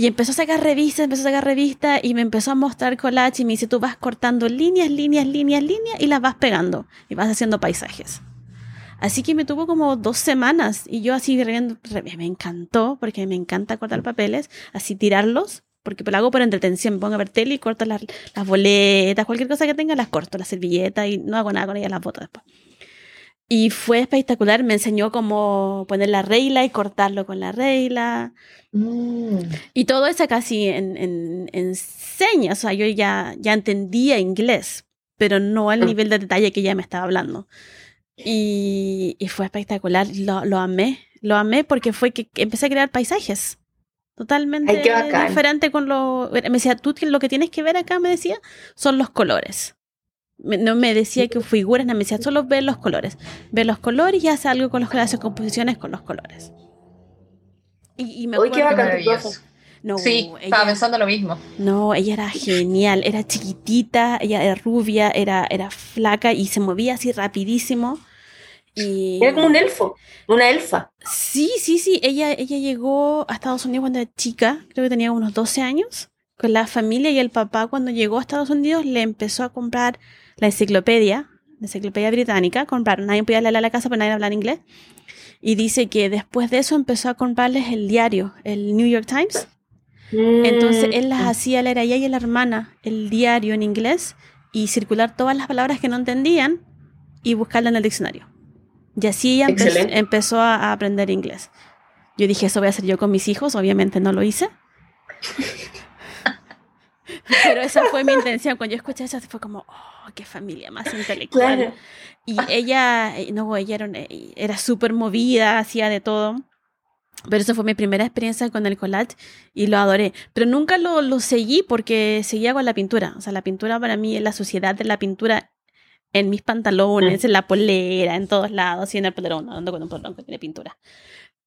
Y empezó a sacar revistas, empezó a sacar revistas y me empezó a mostrar collage y me dice, tú vas cortando líneas, líneas, líneas, líneas y las vas pegando y vas haciendo paisajes. Así que me tuvo como dos semanas y yo así me encantó porque me encanta cortar papeles, así tirarlos, porque lo hago por entretención, me pongo a ver tele y corto las, las boletas, cualquier cosa que tenga las corto, las servilletas y no hago nada con ellas, las boto después. Y fue espectacular, me enseñó cómo poner la regla y cortarlo con la regla. Mm. Y todo eso casi en, en, en, señas, o sea, yo ya, ya entendía inglés, pero no al mm. nivel de detalle que ella me estaba hablando. Y, y fue espectacular, lo, lo, amé, lo amé porque fue que, empecé a crear paisajes. Totalmente diferente con lo... Me decía, tú lo que tienes que ver acá, me decía, son los colores no me decía que figuras, no me decía solo ve los colores. Ve los colores y hace algo con los colores, hace composiciones con los colores. Y, me Uy, qué no, sí, estaba pensando lo mismo. No, ella era genial, era chiquitita, ella era rubia, era, era flaca y se movía así rapidísimo. Y... Era como un elfo, una elfa. Sí, sí, sí. Ella, ella llegó a Estados Unidos cuando era chica, creo que tenía unos 12 años, con la familia y el papá cuando llegó a Estados Unidos le empezó a comprar la enciclopedia, la enciclopedia británica, comprar. Nadie podía leerla a la casa, pero nadie hablaba inglés. Y dice que después de eso empezó a comprarles el diario, el New York Times. Entonces él las mm. hacía leer a ella y a la hermana el diario en inglés y circular todas las palabras que no entendían y buscarla en el diccionario. Y así ella empezó a, aprender inglés. Yo dije, eso voy a hacer yo con mis hijos, obviamente no lo hice. Pero esa fue mi intención. Cuando yo escuché eso, fue como, oh, qué familia más intelectual. Y ella, eh, no, ella era, eh, era súper movida, hacía de todo. Pero esa fue mi primera experiencia con el collage y lo adoré. Pero nunca lo, lo, seguí porque seguía con la pintura. O sea, la pintura para mí es la sociedad de la pintura en mis pantalones, mm. en la polera, en todos lados, y en el polerón, ando con un polerón que tiene pintura.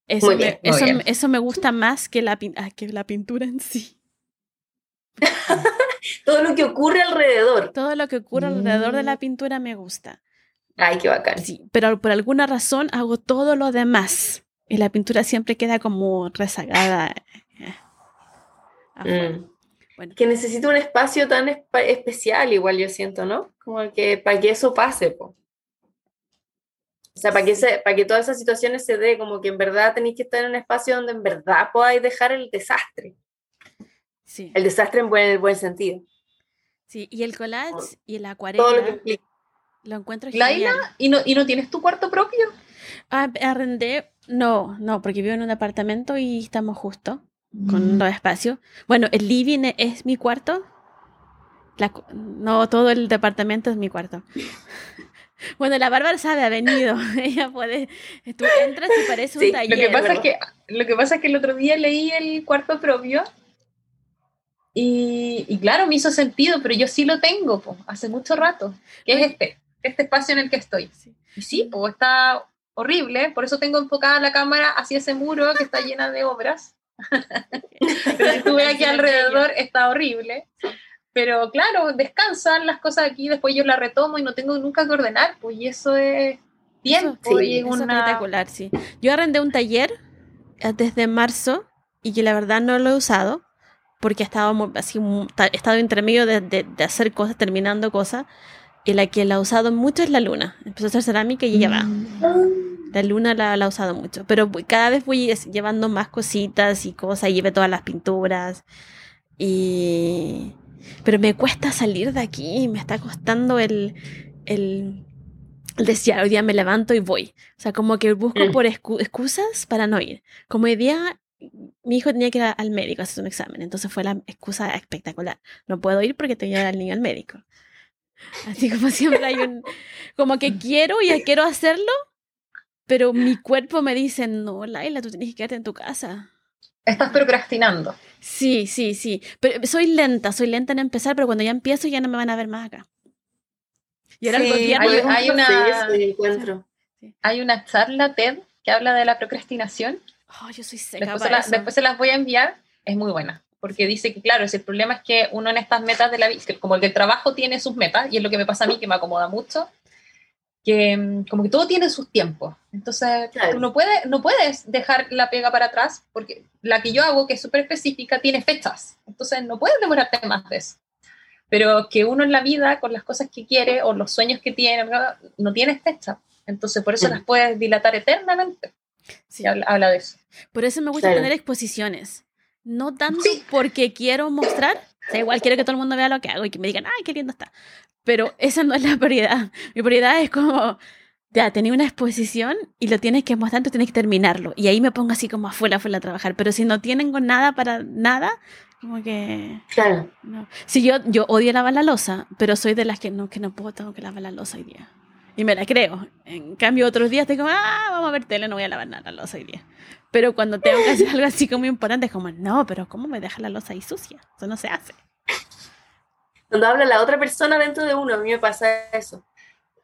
Eso, me, eso, eso, me gusta más que la, ah, que la pintura en sí. <laughs> Todo lo que ocurre alrededor. Todo lo que ocurre alrededor de la mm. pintura me gusta. Ay, qué bacán. Sí, pero por alguna razón hago todo lo demás. Y la pintura siempre queda como rezagada. Eh, mm. Que necesita un espacio tan especial, igual yo siento, ¿no? Como que para que eso pase, po. O sea, para que, para que todas esas situaciones se dé, como que en verdad tenéis que estar en un espacio donde en verdad podáis dejar el desastre. Sí. El desastre en buen, buen sentido. Sí, y el collage y el acuarela. Todo lo que implica. Lo encuentro genial. ¿y no, ¿y no tienes tu cuarto propio? Ah, arrendé no, no, porque vivo en un apartamento y estamos justo con mm. espacio. Bueno, el living es mi cuarto. no, todo el departamento es mi cuarto. <laughs> Bueno, la Bárbara sabe, ha venido. <laughs> Ella puede. Tú entras y parece un taller. Lo que, pasa es que, lo que pasa es que el otro día leí el cuarto propio y, y claro, me hizo sentido, pero yo sí lo tengo hace mucho rato, que es este, este espacio en el que estoy. Y sí, pues está horrible, por eso tengo enfocada la cámara hacia ese muro que está llena de obras. <laughs> Pero si ves aquí alrededor, está horrible. Pero claro, descansan las cosas aquí, después yo las retomo y no tengo nunca que ordenar, pues y eso es tiempo. sí, es espectacular, sí. Yo arrendé un taller eh, desde marzo y que la verdad no lo he usado porque he estado, así, estado entre medio de, de, hacer cosas, terminando cosas. Y la que la ha usado mucho es la luna. Empezó a hacer cerámica y ya va. Mm. La luna la, ha usado mucho. Pero cada vez voy llevando más cositas y cosas. Y lleve todas las pinturas. Y. Pero me cuesta salir de aquí. Me está costando el. el decía, hoy día me levanto y voy. O sea, como que busco mm. por excusas para no ir. Como hoy día mi hijo tenía que ir al médico a hacer un examen, entonces fue la excusa espectacular. No puedo ir porque tenía al niño al médico. Así como siempre hay un, como que quiero y quiero hacerlo, pero mi cuerpo me dice, no, Laila, tú tienes que quedarte en tu casa. Estás procrastinando. Sí, sí, sí. Pero soy lenta, soy lenta en empezar, pero cuando ya empiezo ya no me van a ver más acá. Y ahora sí, hay, una, hay una charla TED que habla de la procrastinación. Oh, yo soy seca después, después se las voy a enviar. Es muy buena porque dice que, claro, el problema es que uno en estas metas de la vida, como el que el trabajo tiene sus metas, y es lo que me pasa a mí, que me acomoda mucho, que mm, como que todo tiene sus tiempos. Entonces, no, puedes, no puedes dejar la pega para atrás, porque la que yo hago, que es súper específica, tiene fechas. Entonces, no puedes demorarte más de eso. Pero que uno en la vida, con las cosas que quiere o los sueños que tiene, no tiene fecha. Entonces, por eso mm. las puedes dilatar eternamente. Sí. Habla, de eso. Por eso me gusta tener exposiciones no tanto porque quiero mostrar, o sea, igual quiero que todo el mundo vea lo que hago y que me digan, ay, qué lindo está. Pero esa no es la prioridad. Mi prioridad es como, ya, tenía una exposición y lo tienes que mostrar, tú tienes que terminarlo. Y ahí me pongo así como afuera, afuera a trabajar. Pero si no con nada para nada, como que... Claro. No. Si yo, yo odio lavar la losa, pero soy de las que no, que no puedo, tengo que lavar la losa hoy día. Y me la creo. En cambio, otros días tengo, ah, vamos a ver tele, no voy a lavar nada la losa hoy día. Pero cuando tengo que hacer algo así como importante, es como, no, pero ¿cómo me deja la losa ahí sucia? Eso no se hace. Cuando habla la otra persona dentro de uno, a mí me pasa eso.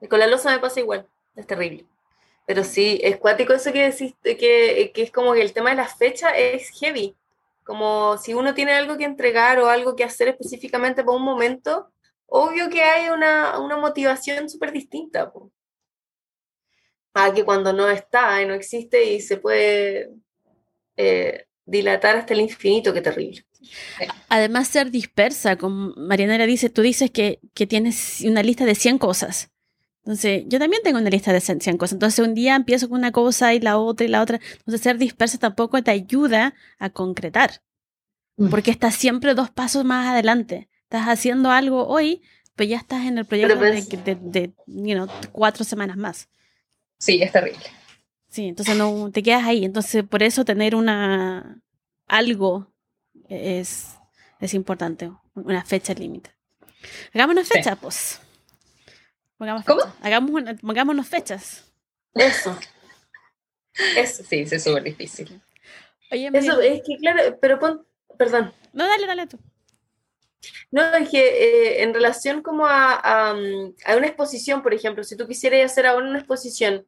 Con la losa me pasa igual, es terrible. Pero sí, es cuático eso que decís, que, que es como que el tema de la fecha es heavy. Como si uno tiene algo que entregar o algo que hacer específicamente por un momento, obvio que hay una, una motivación súper distinta. a que cuando no está y no existe y se puede eh, dilatar hasta el infinito, qué terrible. Además, ser dispersa, como Marianela dice, tú dices que, que tienes una lista de 100 cosas. Entonces, yo también tengo una lista de 100 cosas. Entonces, un día empiezo con una cosa y la otra y la otra. Entonces, ser dispersa tampoco te ayuda a concretar. Mm. Porque estás siempre dos pasos más adelante. Estás haciendo algo hoy, pero ya estás en el proyecto de, de, de cuatro semanas más. Sí, es terrible. Sí, entonces no te quedas ahí. Entonces, por eso tener una algo es, es importante, una fecha límite. Hagamos una fecha, pues. Hagamos ¿Cómo? Hagamos, una, fechas. Eso. Eso. Sí, es súper difícil. Oye, Eso, es que claro, pero pon, perdón. No, dale, dale tú. No, es que eh, en relación como a, a, a, una exposición, por ejemplo, si tú quisieras hacer ahora una exposición,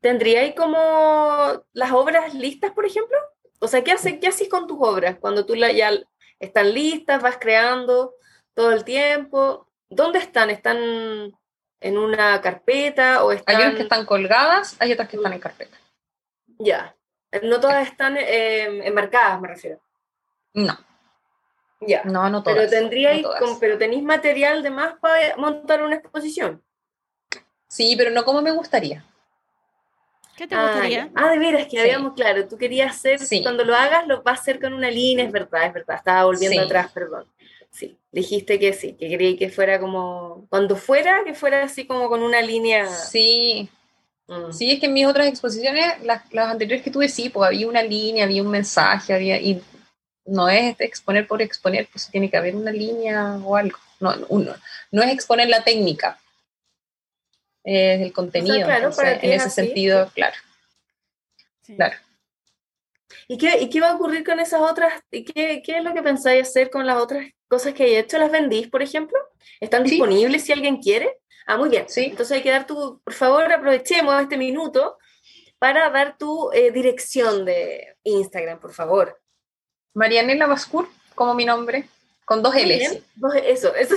¿tendría ahí como las obras listas, por ejemplo? O sea, ¿qué haces, qué haces con tus obras cuando tú la, ya están listas, vas creando todo el tiempo? ¿Dónde están? ¿Están en una carpeta o están... Hay unas que están colgadas, hay otras que están en carpeta. Ya. No todas están eh, enmarcadas, me refiero. No. Ya. No, no todas. Pero, tendríais, pero tenéis material de más para montar una exposición. Sí, pero no como me gustaría. ¿Qué te gustaría? Ah, de veras, que habíamos, claro, tú querías hacer, cuando lo hagas, lo vas a hacer con una línea, es verdad, es verdad, estaba volviendo atrás, perdón. Sí, dijiste que sí, que quería que fuera como, cuando fuera, que fuera así como con una línea. Sí, mm. sí, es que en mis otras exposiciones, las, anteriores que tuve, sí, pues había una línea, había un mensaje, había, y no es exponer por exponer, pues tiene que haber una línea o algo. No, uno, no es exponer la técnica, es el contenido. en ese sentido, claro. Claro. ¿Y qué, ¿Y qué va a ocurrir con esas otras? ¿Y qué, qué, es lo que pensáis hacer con las otras cosas que hay hecho? ¿Las vendís, por ejemplo? ¿Están disponibles si alguien quiere? Ah, muy bien. Sí. Entonces hay que dar tu, por favor, aprovechemos este minuto para dar tu eh, dirección de Instagram, por favor. Marianela Bascur, como mi nombre, con dos L. Eso, eso.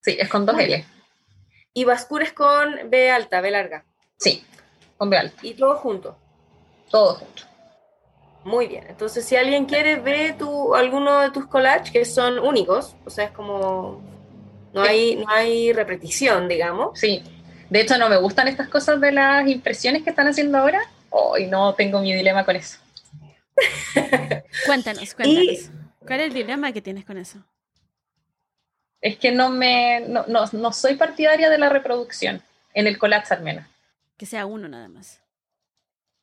Sí, es con dos L. Y Bascur es con B alta, B larga. Sí, con B alta. ¿Y todo junto? Todo junto. Muy bien. Entonces, si alguien quiere ver tu, alguno de tus collages, que son únicos, o sea, es como. No hay, no hay repetición, digamos. Sí. De hecho, no me gustan estas cosas de las impresiones que están haciendo ahora. Hoy no tengo mi dilema con eso. <laughs> cuéntanos, cuéntanos. ¿Cuál es el dilema que tienes con eso? Es que no me no, no, soy partidaria de la reproducción en el collage al menos. Que sea uno nada más.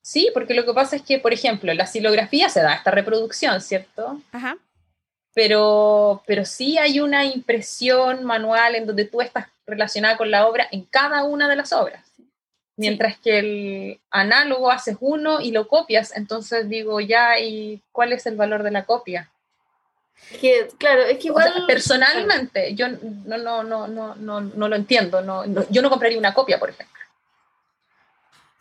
Sí, porque lo que pasa es que, por ejemplo, la silografía se da esta reproducción, ¿cierto? Ajá. Pero, pero sí hay una impresión manual en donde tú estás relacionada con la obra en cada una de las obras. Mientras que el análogo haces uno y lo copias, entonces digo, ya, ¿y cuál es el valor de la copia? Que, claro, es que igual... personalmente, yo no, no, no, no, no, no lo entiendo. No, yo no compraría una copia, por ejemplo.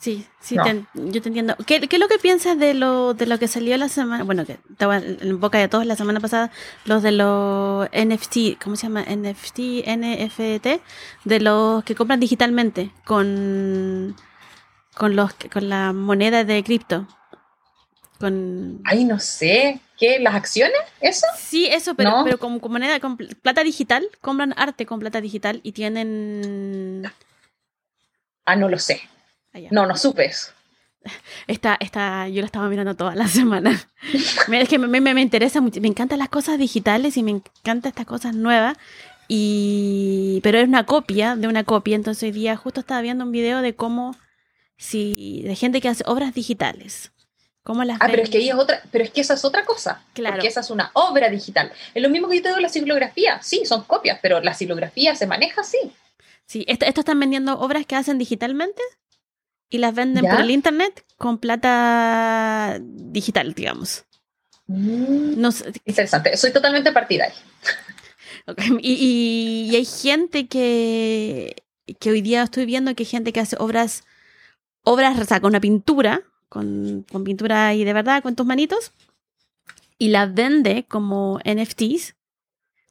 Sí, sí, yo te entiendo. ¿Qué, ¿Qué, es lo que piensas de lo, de lo que salió la semana? Bueno, que estaba en boca de todos la semana pasada, los de los NFT, ¿cómo se llama? NFT, NFT, de los que compran digitalmente con, con, los, con la moneda de cripto. Con... Ay, no sé. ¿Qué? ¿Las acciones? ¿Eso? Sí, eso, pero, pero con, moneda, con plata digital, compran arte con plata digital y tienen... Ah, no lo sé. No, no supe eso. Esta, esta, yo la estaba mirando toda la <laughs> semana. es que me, me, me, interesa mucho. Me encantan las cosas digitales y me encantan estas cosas nuevas. Y, pero es una copia de una copia. Entonces hoy día justo estaba viendo un video de cómo, si, de gente que hace obras digitales. ¿Cómo las ah, pero es que es otra, pero es que esa es otra cosa. Claro. Porque esa es una obra digital. Es lo mismo que yo te digo la silografía. Sí, son copias, pero la silografía se maneja así. Sí, esto, esto están vendiendo obras que hacen digitalmente y las venden por el internet con plata digital, digamos. Mm, interesante, soy totalmente partidaria. Y, hay gente que, que hoy día estoy viendo que hay gente que hace obras, obras, o sea, con una pintura, con, con pintura y de verdad, con tus manitos, y las vende como NFTs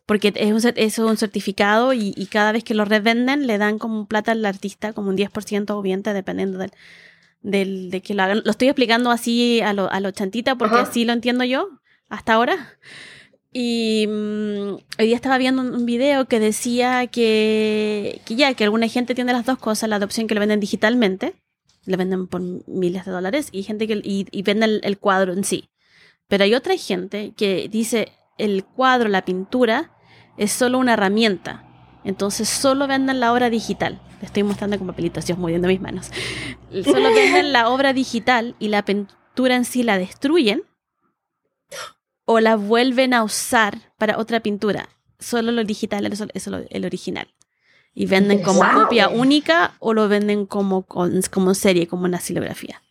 porque es un, es un certificado y, cada vez que lo revenden le dan como plata al artista, como un 10% o 20%, dependiendo del, del, de que lo hagan. Lo estoy explicando así a lo, a lo chantita porque así lo entiendo yo hasta ahora. Y mm, hoy día estaba viendo un, video que decía que, que, ya, que alguna gente tiene las dos cosas, la adopción que lo venden digitalmente, le venden por miles de dólares, y gente que y, y venden el, cuadro en sí. Pero hay otra gente que dice el cuadro, la pintura, es solo una herramienta. Entonces solo venden la obra digital. Le estoy mostrando como pelito, así moviendo mis manos. Solo <laughs> venden la obra digital y la pintura en sí la destruyen o la vuelven a usar para otra pintura. Solo lo digital es el original. Y venden como copia única o lo venden como, como serie, como una silografía.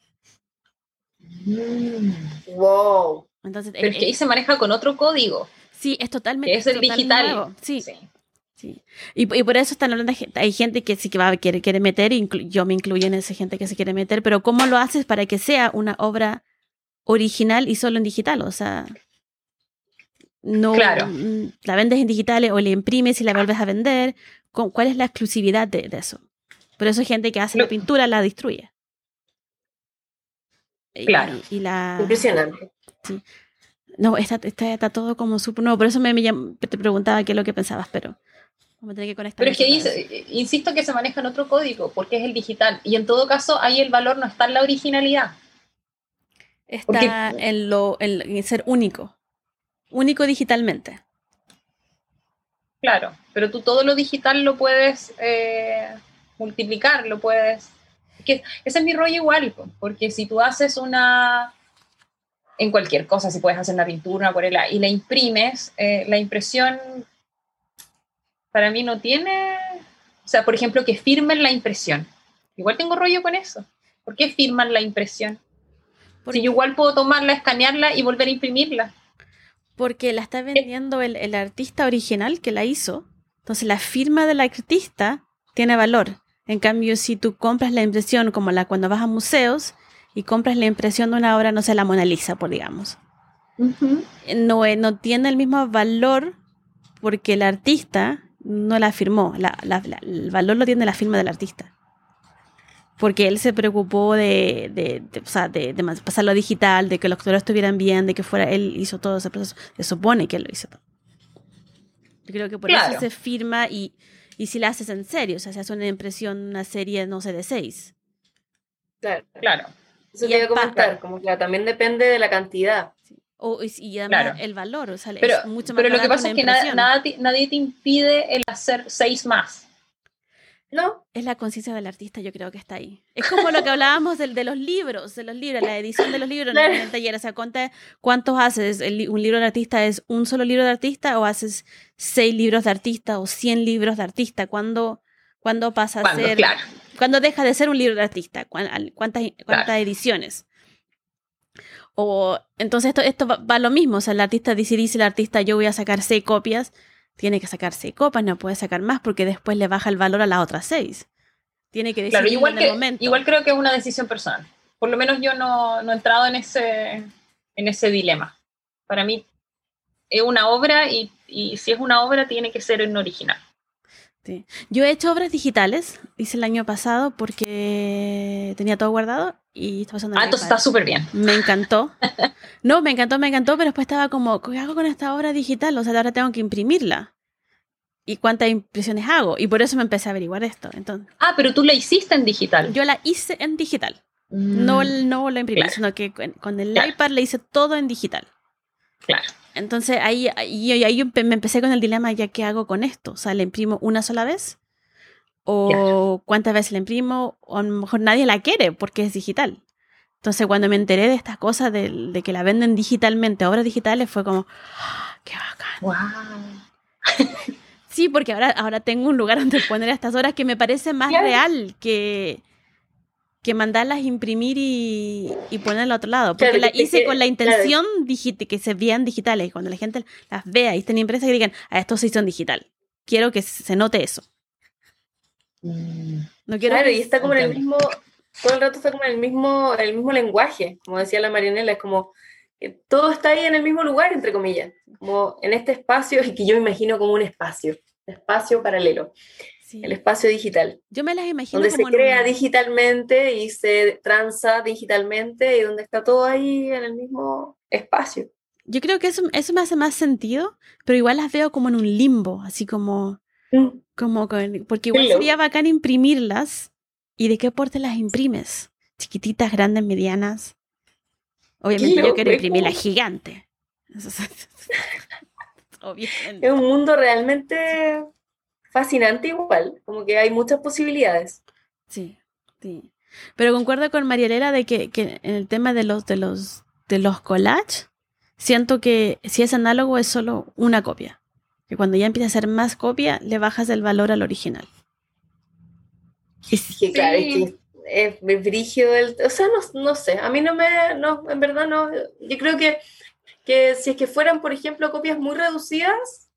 Mm. wow. Entonces, Pero es que ahí se maneja con otro código. Sí, es totalmente. es el digital. Sí. sí. Y, por eso están hablando, hay gente que sí que va a quiere, quiere meter, yo me incluyo en esa gente que se quiere meter, pero ¿cómo lo haces para que sea una obra original y solo en digital? O sea, no mm, la vendes en digitales o le imprimes y la vuelves a vender. ¿Cuál es la exclusividad de, eso? Por eso hay gente que hace la pintura la destruye. Claro. Y, la, Impresionante. Sí. No, está, está, todo como súper nuevo. Por eso me, te preguntaba qué es lo que pensabas, pero vamos a tener que conectar. Pero es que insisto que se maneja en otro código, porque es el digital. Y en todo caso, ahí el valor no está en la originalidad. Está en, lo, en ser único único digitalmente. Claro, pero tú todo lo digital lo puedes eh, multiplicar, lo puedes... Que ese es mi rollo igual, porque si tú haces una... En cualquier cosa, si puedes hacer una pintura, una acuarela, y la imprimes, eh, la impresión para mí no tiene... O sea, por ejemplo, que firmen la impresión. Igual tengo rollo con eso. ¿Por qué firman la impresión? Si yo igual puedo tomarla, escanearla y volver a imprimirla. Porque la está vendiendo el, artista original que la hizo. Entonces la firma del artista tiene valor. En cambio, si tú compras la impresión como la cuando vas a museos y compras la impresión de una obra, no sé, la Mona Lisa, por digamos. no, eh, no tiene el mismo valor porque el artista no la firmó. el valor lo tiene la firma del artista porque él se preocupó de, de, de, o sea, de, pasarlo digital, de que los actores estuvieran bien, de que fuera, él hizo todo ese proceso, se supone que él lo hizo todo. Yo creo que por eso se firma y, y si la haces en serio, o sea, se hace una impresión, una serie, no sé, de seis. Claro, claro. Eso te iba a comentar, como que también depende de la cantidad. O, y además el valor, o sea, pero, es mucho más Pero lo que pasa es que nadie te impide el hacer seis más. No. Es la conciencia del artista, yo creo que está ahí. Es como lo que hablábamos de, de los libros, de los libros, la edición de los libros en el taller. O sea, ¿cuántos haces? ¿Un libro de artista es un solo libro de artista o haces seis libros de artista o cien libros de artista? ¿Cuándo, cuándo pasa a ser... ¿Cuándo deja de ser un libro de artista? ¿Cuántas, cuántas ediciones? O entonces esto, esto va, va, lo mismo, o sea, el artista dice, dice el artista, yo voy a sacar seis copias, tiene que sacar seis copas, no puede sacar más porque después le baja el valor a las otras seis. Tiene que decidir igual en el momento. Igual creo que es una decisión personal. Por lo menos yo no, no he entrado en ese, en ese dilema. Para mí es una obra y, y si es una obra tiene que ser en original. Sí. Yo he hecho obras digitales, hice el año pasado porque tenía todo guardado y estaba pasando. Ah, entonces está súper bien. Me encantó. <laughs> No, me encantó, me encantó, pero después estaba como, ¿qué hago con esta obra digital? O sea, ahora tengo que imprimirla. ¿Y cuántas impresiones hago? Y por eso me empecé a averiguar esto. Entonces, ah, pero tú la hiciste en digital. Yo la hice en digital. No, mm, no la imprimí, sino que con, el iPad le hice todo en digital. Claro. Entonces ahí, ahí, ahí me empecé con el dilema, ¿ya qué hago con esto? O sea, ¿la imprimo una sola vez? ¿O cuántas veces la imprimo? O a lo mejor nadie la quiere porque es digital. Entonces cuando me enteré de estas cosas, de, que la venden digitalmente, obras digitales, fue como, ¡Ah, ¡qué bacán! ¡Wow! <laughs> sí, porque ahora, ahora tengo un lugar donde poner estas obras que me parece más real que, que mandarlas imprimir y, y ponerlas al otro lado. Porque la hice con la intención de que se vean digitales. Cuando la gente las vea y estén impresas, que digan, a ah, estos sí son digital. Quiero que se note eso. Mm. No quiero claro, y está como en el mismo, todo el rato está como en el mismo, el mismo lenguaje, como decía la Marianela, es como todo está ahí en el mismo lugar, entre comillas, como en este espacio y que yo imagino como un espacio, espacio paralelo. El espacio digital. Yo me las imagino donde se crea digitalmente y se transa digitalmente y donde está todo ahí en el mismo espacio. Yo creo que eso, eso me hace más sentido, pero igual las veo como en un limbo, así como, mm. como porque igual sería bacán imprimirlas y de qué porte las imprimes, chiquititas, grandes, medianas. Obviamente yo quiero imprimir la gigante. <laughs> <laughs> Es un mundo realmente fascinante igual, como que hay muchas posibilidades. Sí, sí. Pero concuerdo con Marielera de que, que, en el tema de los, de los, de los collages, siento que si es análogo es solo una copia. Que cuando ya empieza a ser más copia, le bajas el valor al original. Sí, claro, es que es brígido el, o sea, no, no, sé, a mí no me, no, en verdad no, yo creo que, que si es que fueran, por ejemplo, copias muy reducidas,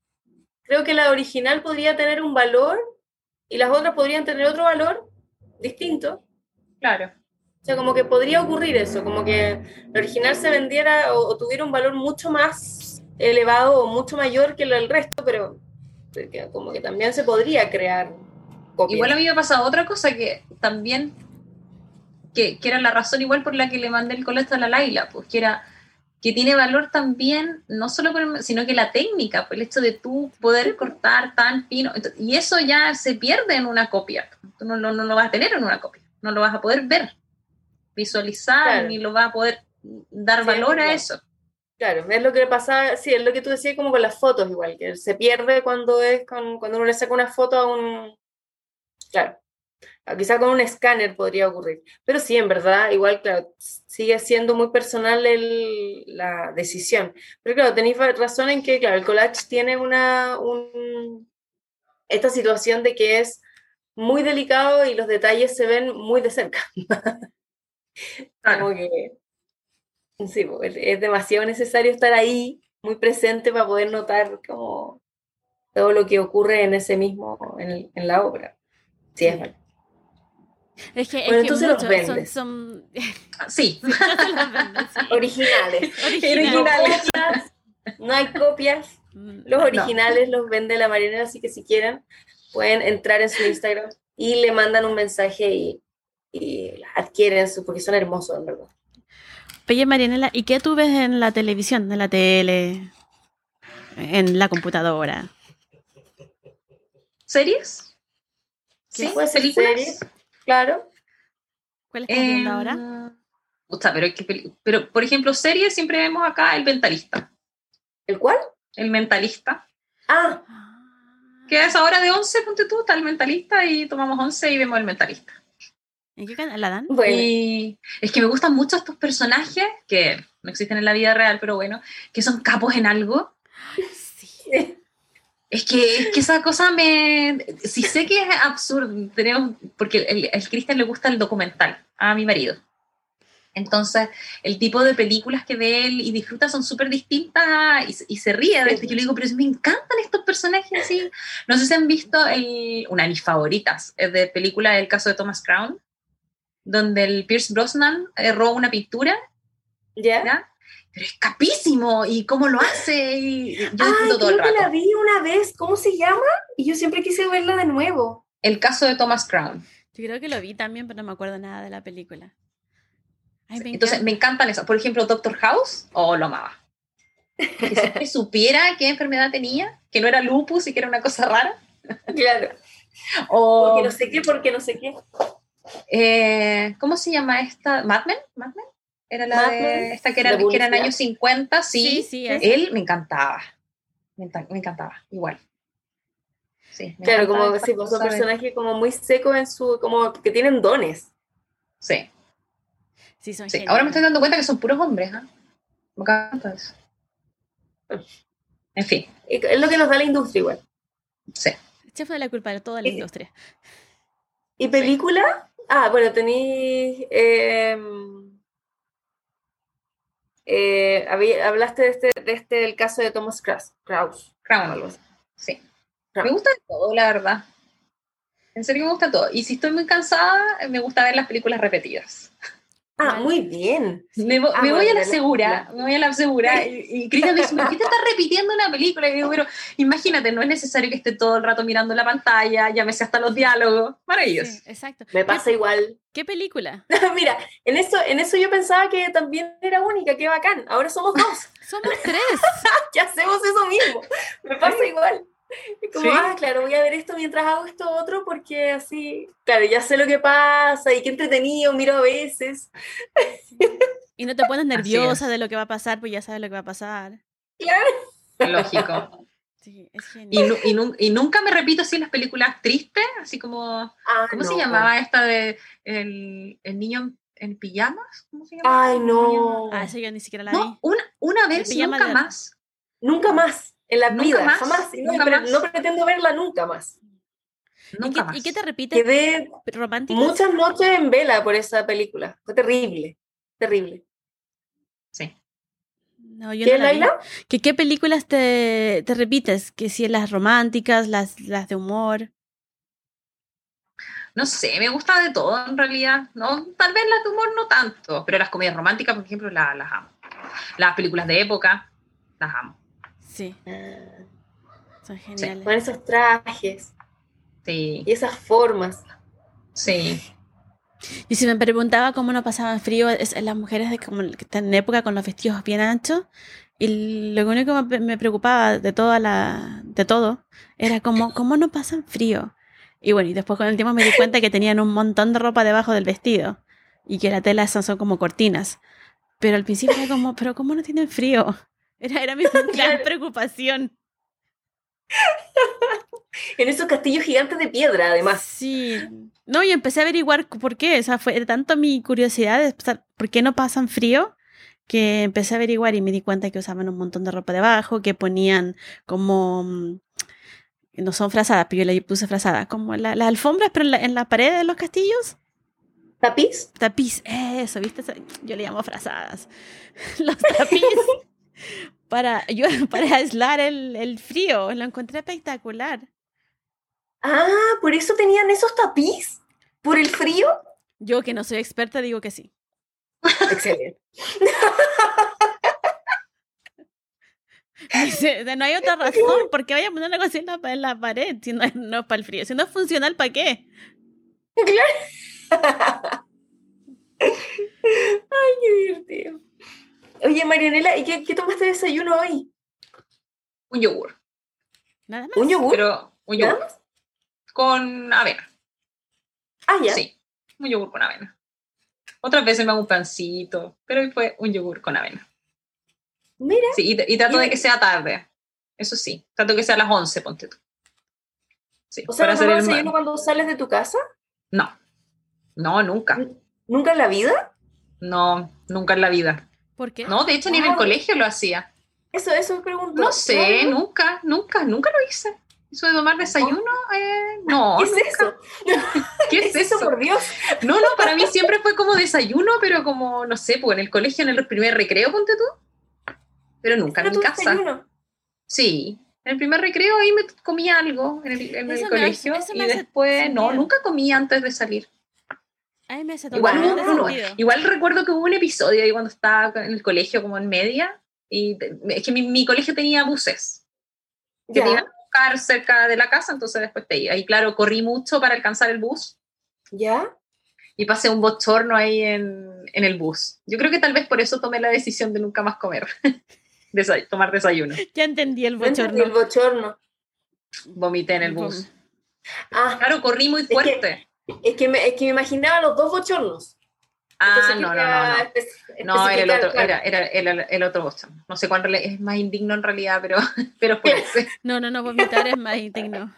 creo que la original podría tener un valor y las otras podrían tener otro valor distinto. Claro. O sea, como que podría ocurrir eso, como que la original se vendiera o, tuviera un valor mucho más elevado o mucho mayor que el resto, pero como que también se podría crear. Igual a mí me ha pasado otra cosa que también, que, que, era la razón igual por la que le mandé el colecto a la Laila, pues que era que tiene valor también, no solo por, sino que la técnica, por el hecho de tú poder cortar tan fino, y eso ya se pierde en una copia, tú no, no, no, lo vas a tener en una copia, no lo vas a poder ver, visualizar, ni lo vas a poder dar valor a eso. Claro, es lo que pasa, sí, es lo que tú decías como con las fotos igual, que se pierde cuando es con, cuando uno le saca una foto a un... Claro, quizá con un escáner podría ocurrir. Pero sí, en verdad, igual, claro, sigue siendo muy personal el, la decisión. Pero claro, tenéis razón en que, claro, el collage tiene una, esta situación de que es muy delicado y los detalles se ven muy de cerca. <laughs> Como que, sí, es demasiado necesario estar ahí, muy presente para poder notar como todo lo que ocurre en ese mismo, en, en la obra. Sí, es verdad. Es que, bueno, entonces los vendes. Son, <laughs> <laughs> Sí. Originales. Originales. No hay copias. Mm, los originales los vende la marinera, así que si quieren, pueden entrar en su Instagram y le mandan un mensaje y, y adquieren su, porque son hermosos, en verdad. Oye, Marianela, ¿y qué tú ves en la televisión, en la tele, en la computadora? ¿Series? ¿Sí? ¿Puede ser series? Claro. ¿Cuál estás viendo ahora? Gusta, pero, pero, por ejemplo, series siempre vemos acá El Mentalista. ¿El cuál? El Mentalista. Ah. Que es ahora de 11, ponte tú, está El Mentalista y tomamos 11 y vemos El Mentalista. ¿En qué canal la dan? Bueno. es que me gustan mucho estos personajes que no existen en la vida real, pero bueno, que son capos en algo. <gasps> Sí. Es que, es que esa cosa me... Si sé que es absurdo, tenemos, porque el, el Cristian le gusta el documental a mi marido. Entonces, el tipo de películas que ve él y disfruta son súper distintas y, se ríe de esto. Yo le digo, pero me encantan estos personajes así. No sé si han visto el, una de mis favoritas, es de película El caso de Thomas Crown, donde el Pierce Brosnan erró una pintura. ¿Ya? Pero es capísimo y cómo lo hace y yo Ay, todo el rato. que la vi una vez, ¿cómo se llama? Y yo siempre quise verla de nuevo. El caso de Thomas Crown. Yo creo que lo vi también, pero no me acuerdo nada de la película. Entonces, me encantan esas. Por ejemplo, Doctor House, oh, lo amaba. Que supiera qué enfermedad tenía, que no era lupus y que era una cosa rara. Claro. O, porque no sé qué, porque no sé qué. Eh, ¿Cómo se llama esta? ¿Mad Men? ¿Mad Men? Era la de esta que, era, que eran años 50, sí. sí, él me encantaba. Me, encantaba, igual. Sí, claro, como sí, pues, son personajes como muy secos en su, como que tienen dones. Sí. Sí, son sí. Ahora me estoy dando cuenta que son puros hombres, ¿ah? Me encanta eso. En fin. Es lo que nos da la industria igual. Sí. Chef de la culpa de toda la industria. ¿Y película? Ah, bueno, tenéis... Em, eh, hablaste de este, de este, del caso de Thomas Kraus. Kraus. Kraus. Sí. Me gusta todo, la verdad. En serio me gusta todo. Y si estoy muy cansada, me gusta ver las películas repetidas. Ah, muy bien. Me, Ah, me voy a la la- segura, me voy a la segura. <laughs> Y, y Cristian me dice, ¿por qué te estás repitiendo una película? Y digo, pero imagínate, no es necesario que esté todo el rato mirando la pantalla, ya me sé hasta los diálogos. Maravilloso. Sí, exacto. Me ¿Qué- pasa igual. ¿Qué película? <laughs> Mira, en eso, en eso yo pensaba que también era única, qué bacán. Ahora somos dos. <laughs> Somos tres. ya hacemos eso mismo. Me pasa igual. Como, Sí. ah, claro, voy a ver esto mientras hago esto otro, porque así, claro, ya sé lo que pasa y qué entretenido, miro a veces. Y no te pones nerviosa de lo que va a pasar, pues ya sabes lo que va a pasar. Claro. Lógico. Sí, es Y, genial. nu- y nu- y nunca me repito así las películas tristes, así como, Ah, ¿cómo se no. llamaba esta de el, el niño en, en pijamas? ¿Cómo se llamaba? Ay, no. Ah, esa yo ni siquiera la No, vi. una, una vez, nunca de- más. Nunca más. En la Nunca vida, más, jamás. No, nunca pero más. no pretendo verla nunca más. ¿Y Nunca qué, más. ¿Y qué te repite? Quedé muchas noches en vela por esa película. Fue terrible. Terrible. Sí. No, yo ¿Qué, no la? ¿Qué, ¿Qué películas te, te repites? Que si las románticas, las, las de humor. No sé, me gusta de todo en realidad. No, tal vez las de humor no tanto, pero las comedias románticas, por ejemplo, la- las amo. Las películas de época, las amo. Sí, Ah, son geniales. Con esos trajes Sí, y esas formas. sí. Y si me preguntaba cómo no pasaban frío, es las mujeres de como que están en época con los vestidos bien anchos. Y lo único que me- me preocupaba de toda la, de todo era como, ¿cómo no pasan frío? Y bueno, y después con el tiempo me di cuenta que tenían un montón de ropa debajo del vestido. Y que la tela son, son como cortinas. Pero al principio era como, ¿pero cómo no tienen frío? Era, era mi <laughs> gran preocupación. <laughs> En esos castillos gigantes de piedra, además. Sí. No, y empecé a averiguar por qué. O sea, fue tanto mi curiosidad de pensar por qué no pasan frío que empecé a averiguar y me di cuenta que usaban un montón de ropa debajo, que ponían como. mm, No son frazadas, pero yo le puse frazadas, como la- las alfombras, pero en la, en la pared de los castillos. ¿Tapiz? Tapiz, eso, ¿viste? Yo le llamo frazadas. <laughs> Los tapiz. Para, yo, <laughs> para aislar el, el frío. Lo encontré espectacular. Ah, por eso tenían esos tapiz. ¿Por el frío? Yo, que no soy experta, digo que sí. Excelente. <laughs> No hay otra <laughs> razón. ¿Por qué vaya a poner algo así en la, en la pared? Si no, es- no es para el frío. Si no es funcional, ¿para qué? Claro. Ay, qué divertido. Oye, Marianela, ¿y qué, qué tomaste de desayuno hoy? Un yogur. Nada más. ¿Un yogur? Pero un ¿Nada yogur más? con avena. Ah, ya. Sí, un yogur con avena. Otras veces me hago un pancito, pero hoy fue un yogur con avena. Mira, Sí, y, y trato Y- de que sea tarde. Eso sí, trato de que sea a las 11, ponte tú. Sí, o sea, para ¿no hacer el desayuno cuando sales de tu casa? No, no, nunca. ¿Nunca en la vida? No, nunca en la vida. ¿Por qué? No, de hecho, ni en el colegio lo hacía. Eso, eso me pregunto. No sé, nunca, nunca, nunca lo hice. Eso de tomar desayuno, eh, no. ¿Qué es nunca. eso? <laughs> ¿Qué es <laughs> eso? por Dios? No, no, para mí siempre fue como desayuno, pero como, no sé, pues en el colegio, en el primer recreo, ponte tú. Pero nunca en mi casa. desayuno. Sí, en el primer recreo ahí me comía algo en el, en el colegio hace- y hace después, no, nunca comía antes de salir. A mí me hace Igual, igual recuerdo que hubo un episodio ahí cuando estaba en el colegio como en media y es que mi, mi colegio tenía buses que Ya, te iban a buscar cerca de la casa, entonces después te iba. Y claro, corrí mucho para alcanzar el bus ya. y pasé un bochorno ahí en, en el bus. Yo creo que tal vez por eso tomé la decisión de nunca más comer, <laughs> Desa- tomar desayuno. Ya entendí el No entendí bochorno. El bochorno. Vomité en el bus. Ah, Claro, corrí muy fuerte. es que, me, es que me imaginaba los dos bochornos. Ah, no, no, no, no. No, era el otro, claro. era, era el, el otro Boston. No sé cuál es más indigno en realidad, pero, <laughs> pero fue ese. <laughs> No, no, no, vomitar es más indigno.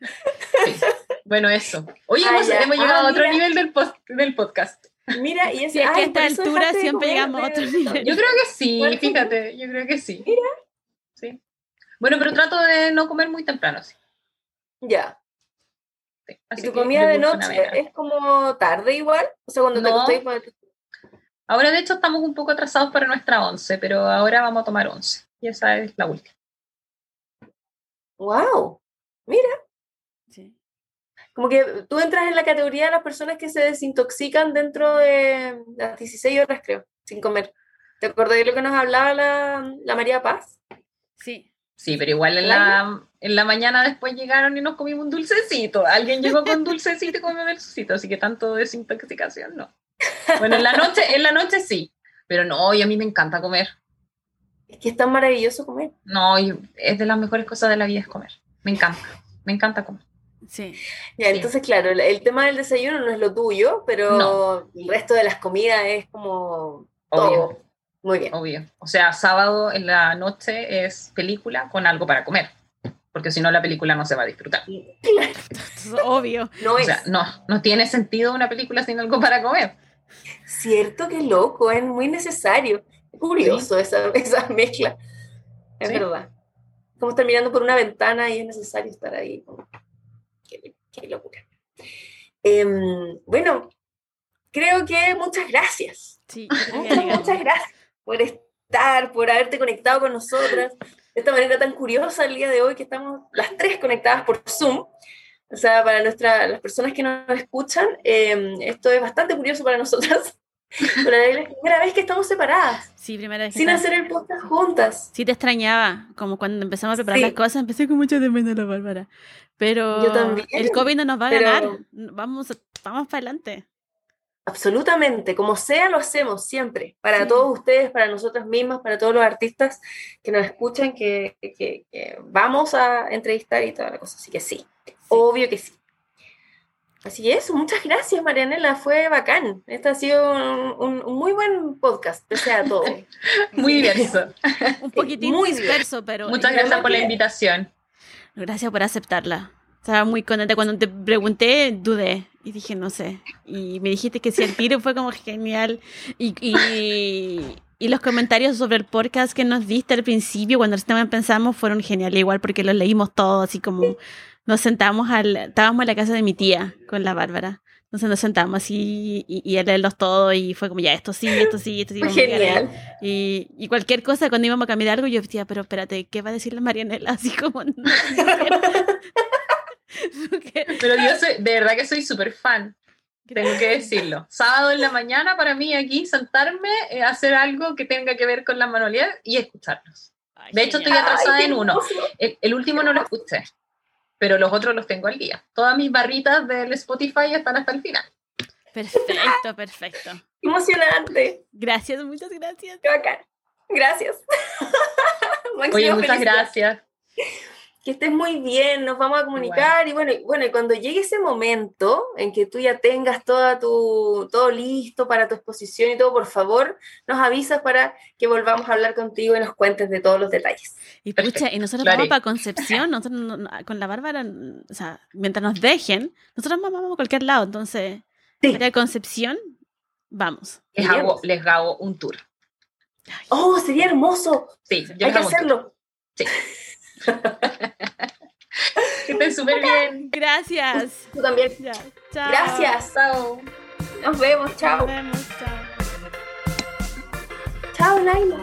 Sí. <laughs> Bueno, eso. Oye, Ah, hemos, hemos Ah, llegado a otro mira. nivel del, post- del podcast. Mira, y ese, Sí, es que a esta por altura siempre llegamos a otro nivel. Yo creo que sí, fíjate, yo creo que sí. Sí. Bueno, pero trato de no comer muy temprano, sí. Ya. Sí. ¿Y tu comida de noche es como tarde igual? O sea, cuando te No. acostáis para- Ahora, de hecho, estamos un poco atrasados para nuestra once, pero ahora vamos a tomar once. Y esa es la última. ¡Wow! Mira, Sí. como que tú entras en la categoría de las personas que se desintoxican dentro de las 16 horas, creo, sin comer. ¿Te acordás de lo que nos hablaba la, la María Paz? Sí. Sí, pero igual en la, en la mañana después llegaron y nos comimos un dulcecito. Alguien llegó con dulcecito y comió dulcecito, así que tanto desintoxicación no. Bueno, en la noche, en la noche sí, pero no, y a mí me encanta comer. Es que es tan maravilloso comer. No, y es de las mejores cosas de la vida es comer. Me encanta, me encanta comer. Sí. Ya, entonces, claro, el, tema del desayuno no es lo tuyo, pero el resto de las comidas es como Obvio. Muy bien. Obvio. O sea, sábado en la noche es película con algo para comer. Porque si no, la película no se va a disfrutar. Obvio. No o sea, no, no tiene sentido una película sin algo para comer. Cierto, qué loco, es muy necesario. Curioso esa, esa, mezcla. Es verdad. Como estar mirando por una ventana y es necesario estar ahí. Qué, qué locura. Em, bueno, creo que muchas gracias. Sí, muchas, muchas gracias por estar, por haberte conectado con nosotras esta manera tan curiosa el día de hoy que estamos las tres conectadas por Zoom. O sea, para nuestra, las personas que nos escuchan, em, esto es bastante curioso para nosotras. <laughs> Pero es la primera vez que estamos separadas. Sí, primera vez. Sin hacer el podcast juntas. Sí, te extrañaba. Como cuando empezamos a preparar las cosas, empecé con mucho de menos la Bárbara. Pero Yo también, el COVID no nos va a ganar. Vamos, vamos para adelante. Absolutamente, como sea, lo hacemos siempre, para todos ustedes, para nosotras mismas, para todos los artistas que nos escuchan, que, que, que vamos a entrevistar y toda la cosa. Así que sí, sí, obvio que sí. Así que eso, muchas gracias Marianela, fue bacán. Este ha sido un, un, muy buen podcast, pese a todo. <laughs> muy diverso. <laughs> un poquitín muy disperso, pero... Muchas gracias por la invitación. Gracias por aceptarla. Estaba muy contenta cuando te pregunté, dudé y dije, no sé. Y me dijiste que si el tiro fue como genial. Y, y, y, los comentarios sobre el podcast que nos diste al principio, cuando recién pensamos, fueron geniales, igual porque los leímos todos, así como nos sentamos al. Estábamos en la casa de mi tía con la Bárbara. Entonces nos sentamos así y, y a leerlos todos y fue como, ya, esto sí, esto sí, esto sí. Genial. Y, y, cualquier cosa, cuando íbamos a cambiar algo, yo decía, pero espérate, ¿qué va a decir la Marianela? Así como... No, <laughs> Pero yo <laughs> soy, de verdad que soy súper fan. Tengo que decirlo. Sábado en la mañana para mí aquí sentarme, eh, hacer algo que tenga que ver con la manualidad y escucharlos. Ay, de hecho, estoy atrasada Ay, en uno. El, el, último no lo escuché, pero los otros los tengo al día. Todas mis barritas del Spotify están hasta el final. Perfecto, perfecto. Emocionante. Gracias, muchas gracias. Qué bacán. Gracias. <laughs> Oye, muchas gracias. Que estés muy bien, nos vamos a comunicar bueno. y bueno, y bueno, y cuando llegue ese momento en que tú ya tengas toda tu, todo listo para tu exposición y todo, por favor, nos avisas para que volvamos a hablar contigo y nos cuentes de todos los detalles. Y pucha, y nosotros vamos para Concepción, nosotros con la Bárbara, o sea, mientras nos dejen, nosotros vamos a cualquier lado, entonces, sí. para Concepción, vamos. Les hago, les hago un tour. Oh, sería hermoso. Sí, yo hay que hacerlo. Sí. <laughs> que estén súper bien. Gracias. Tú también. Ya. Chao. Gracias. Chao. Nos vemos. Chao. Nos vemos. Chao. Chao, Laila.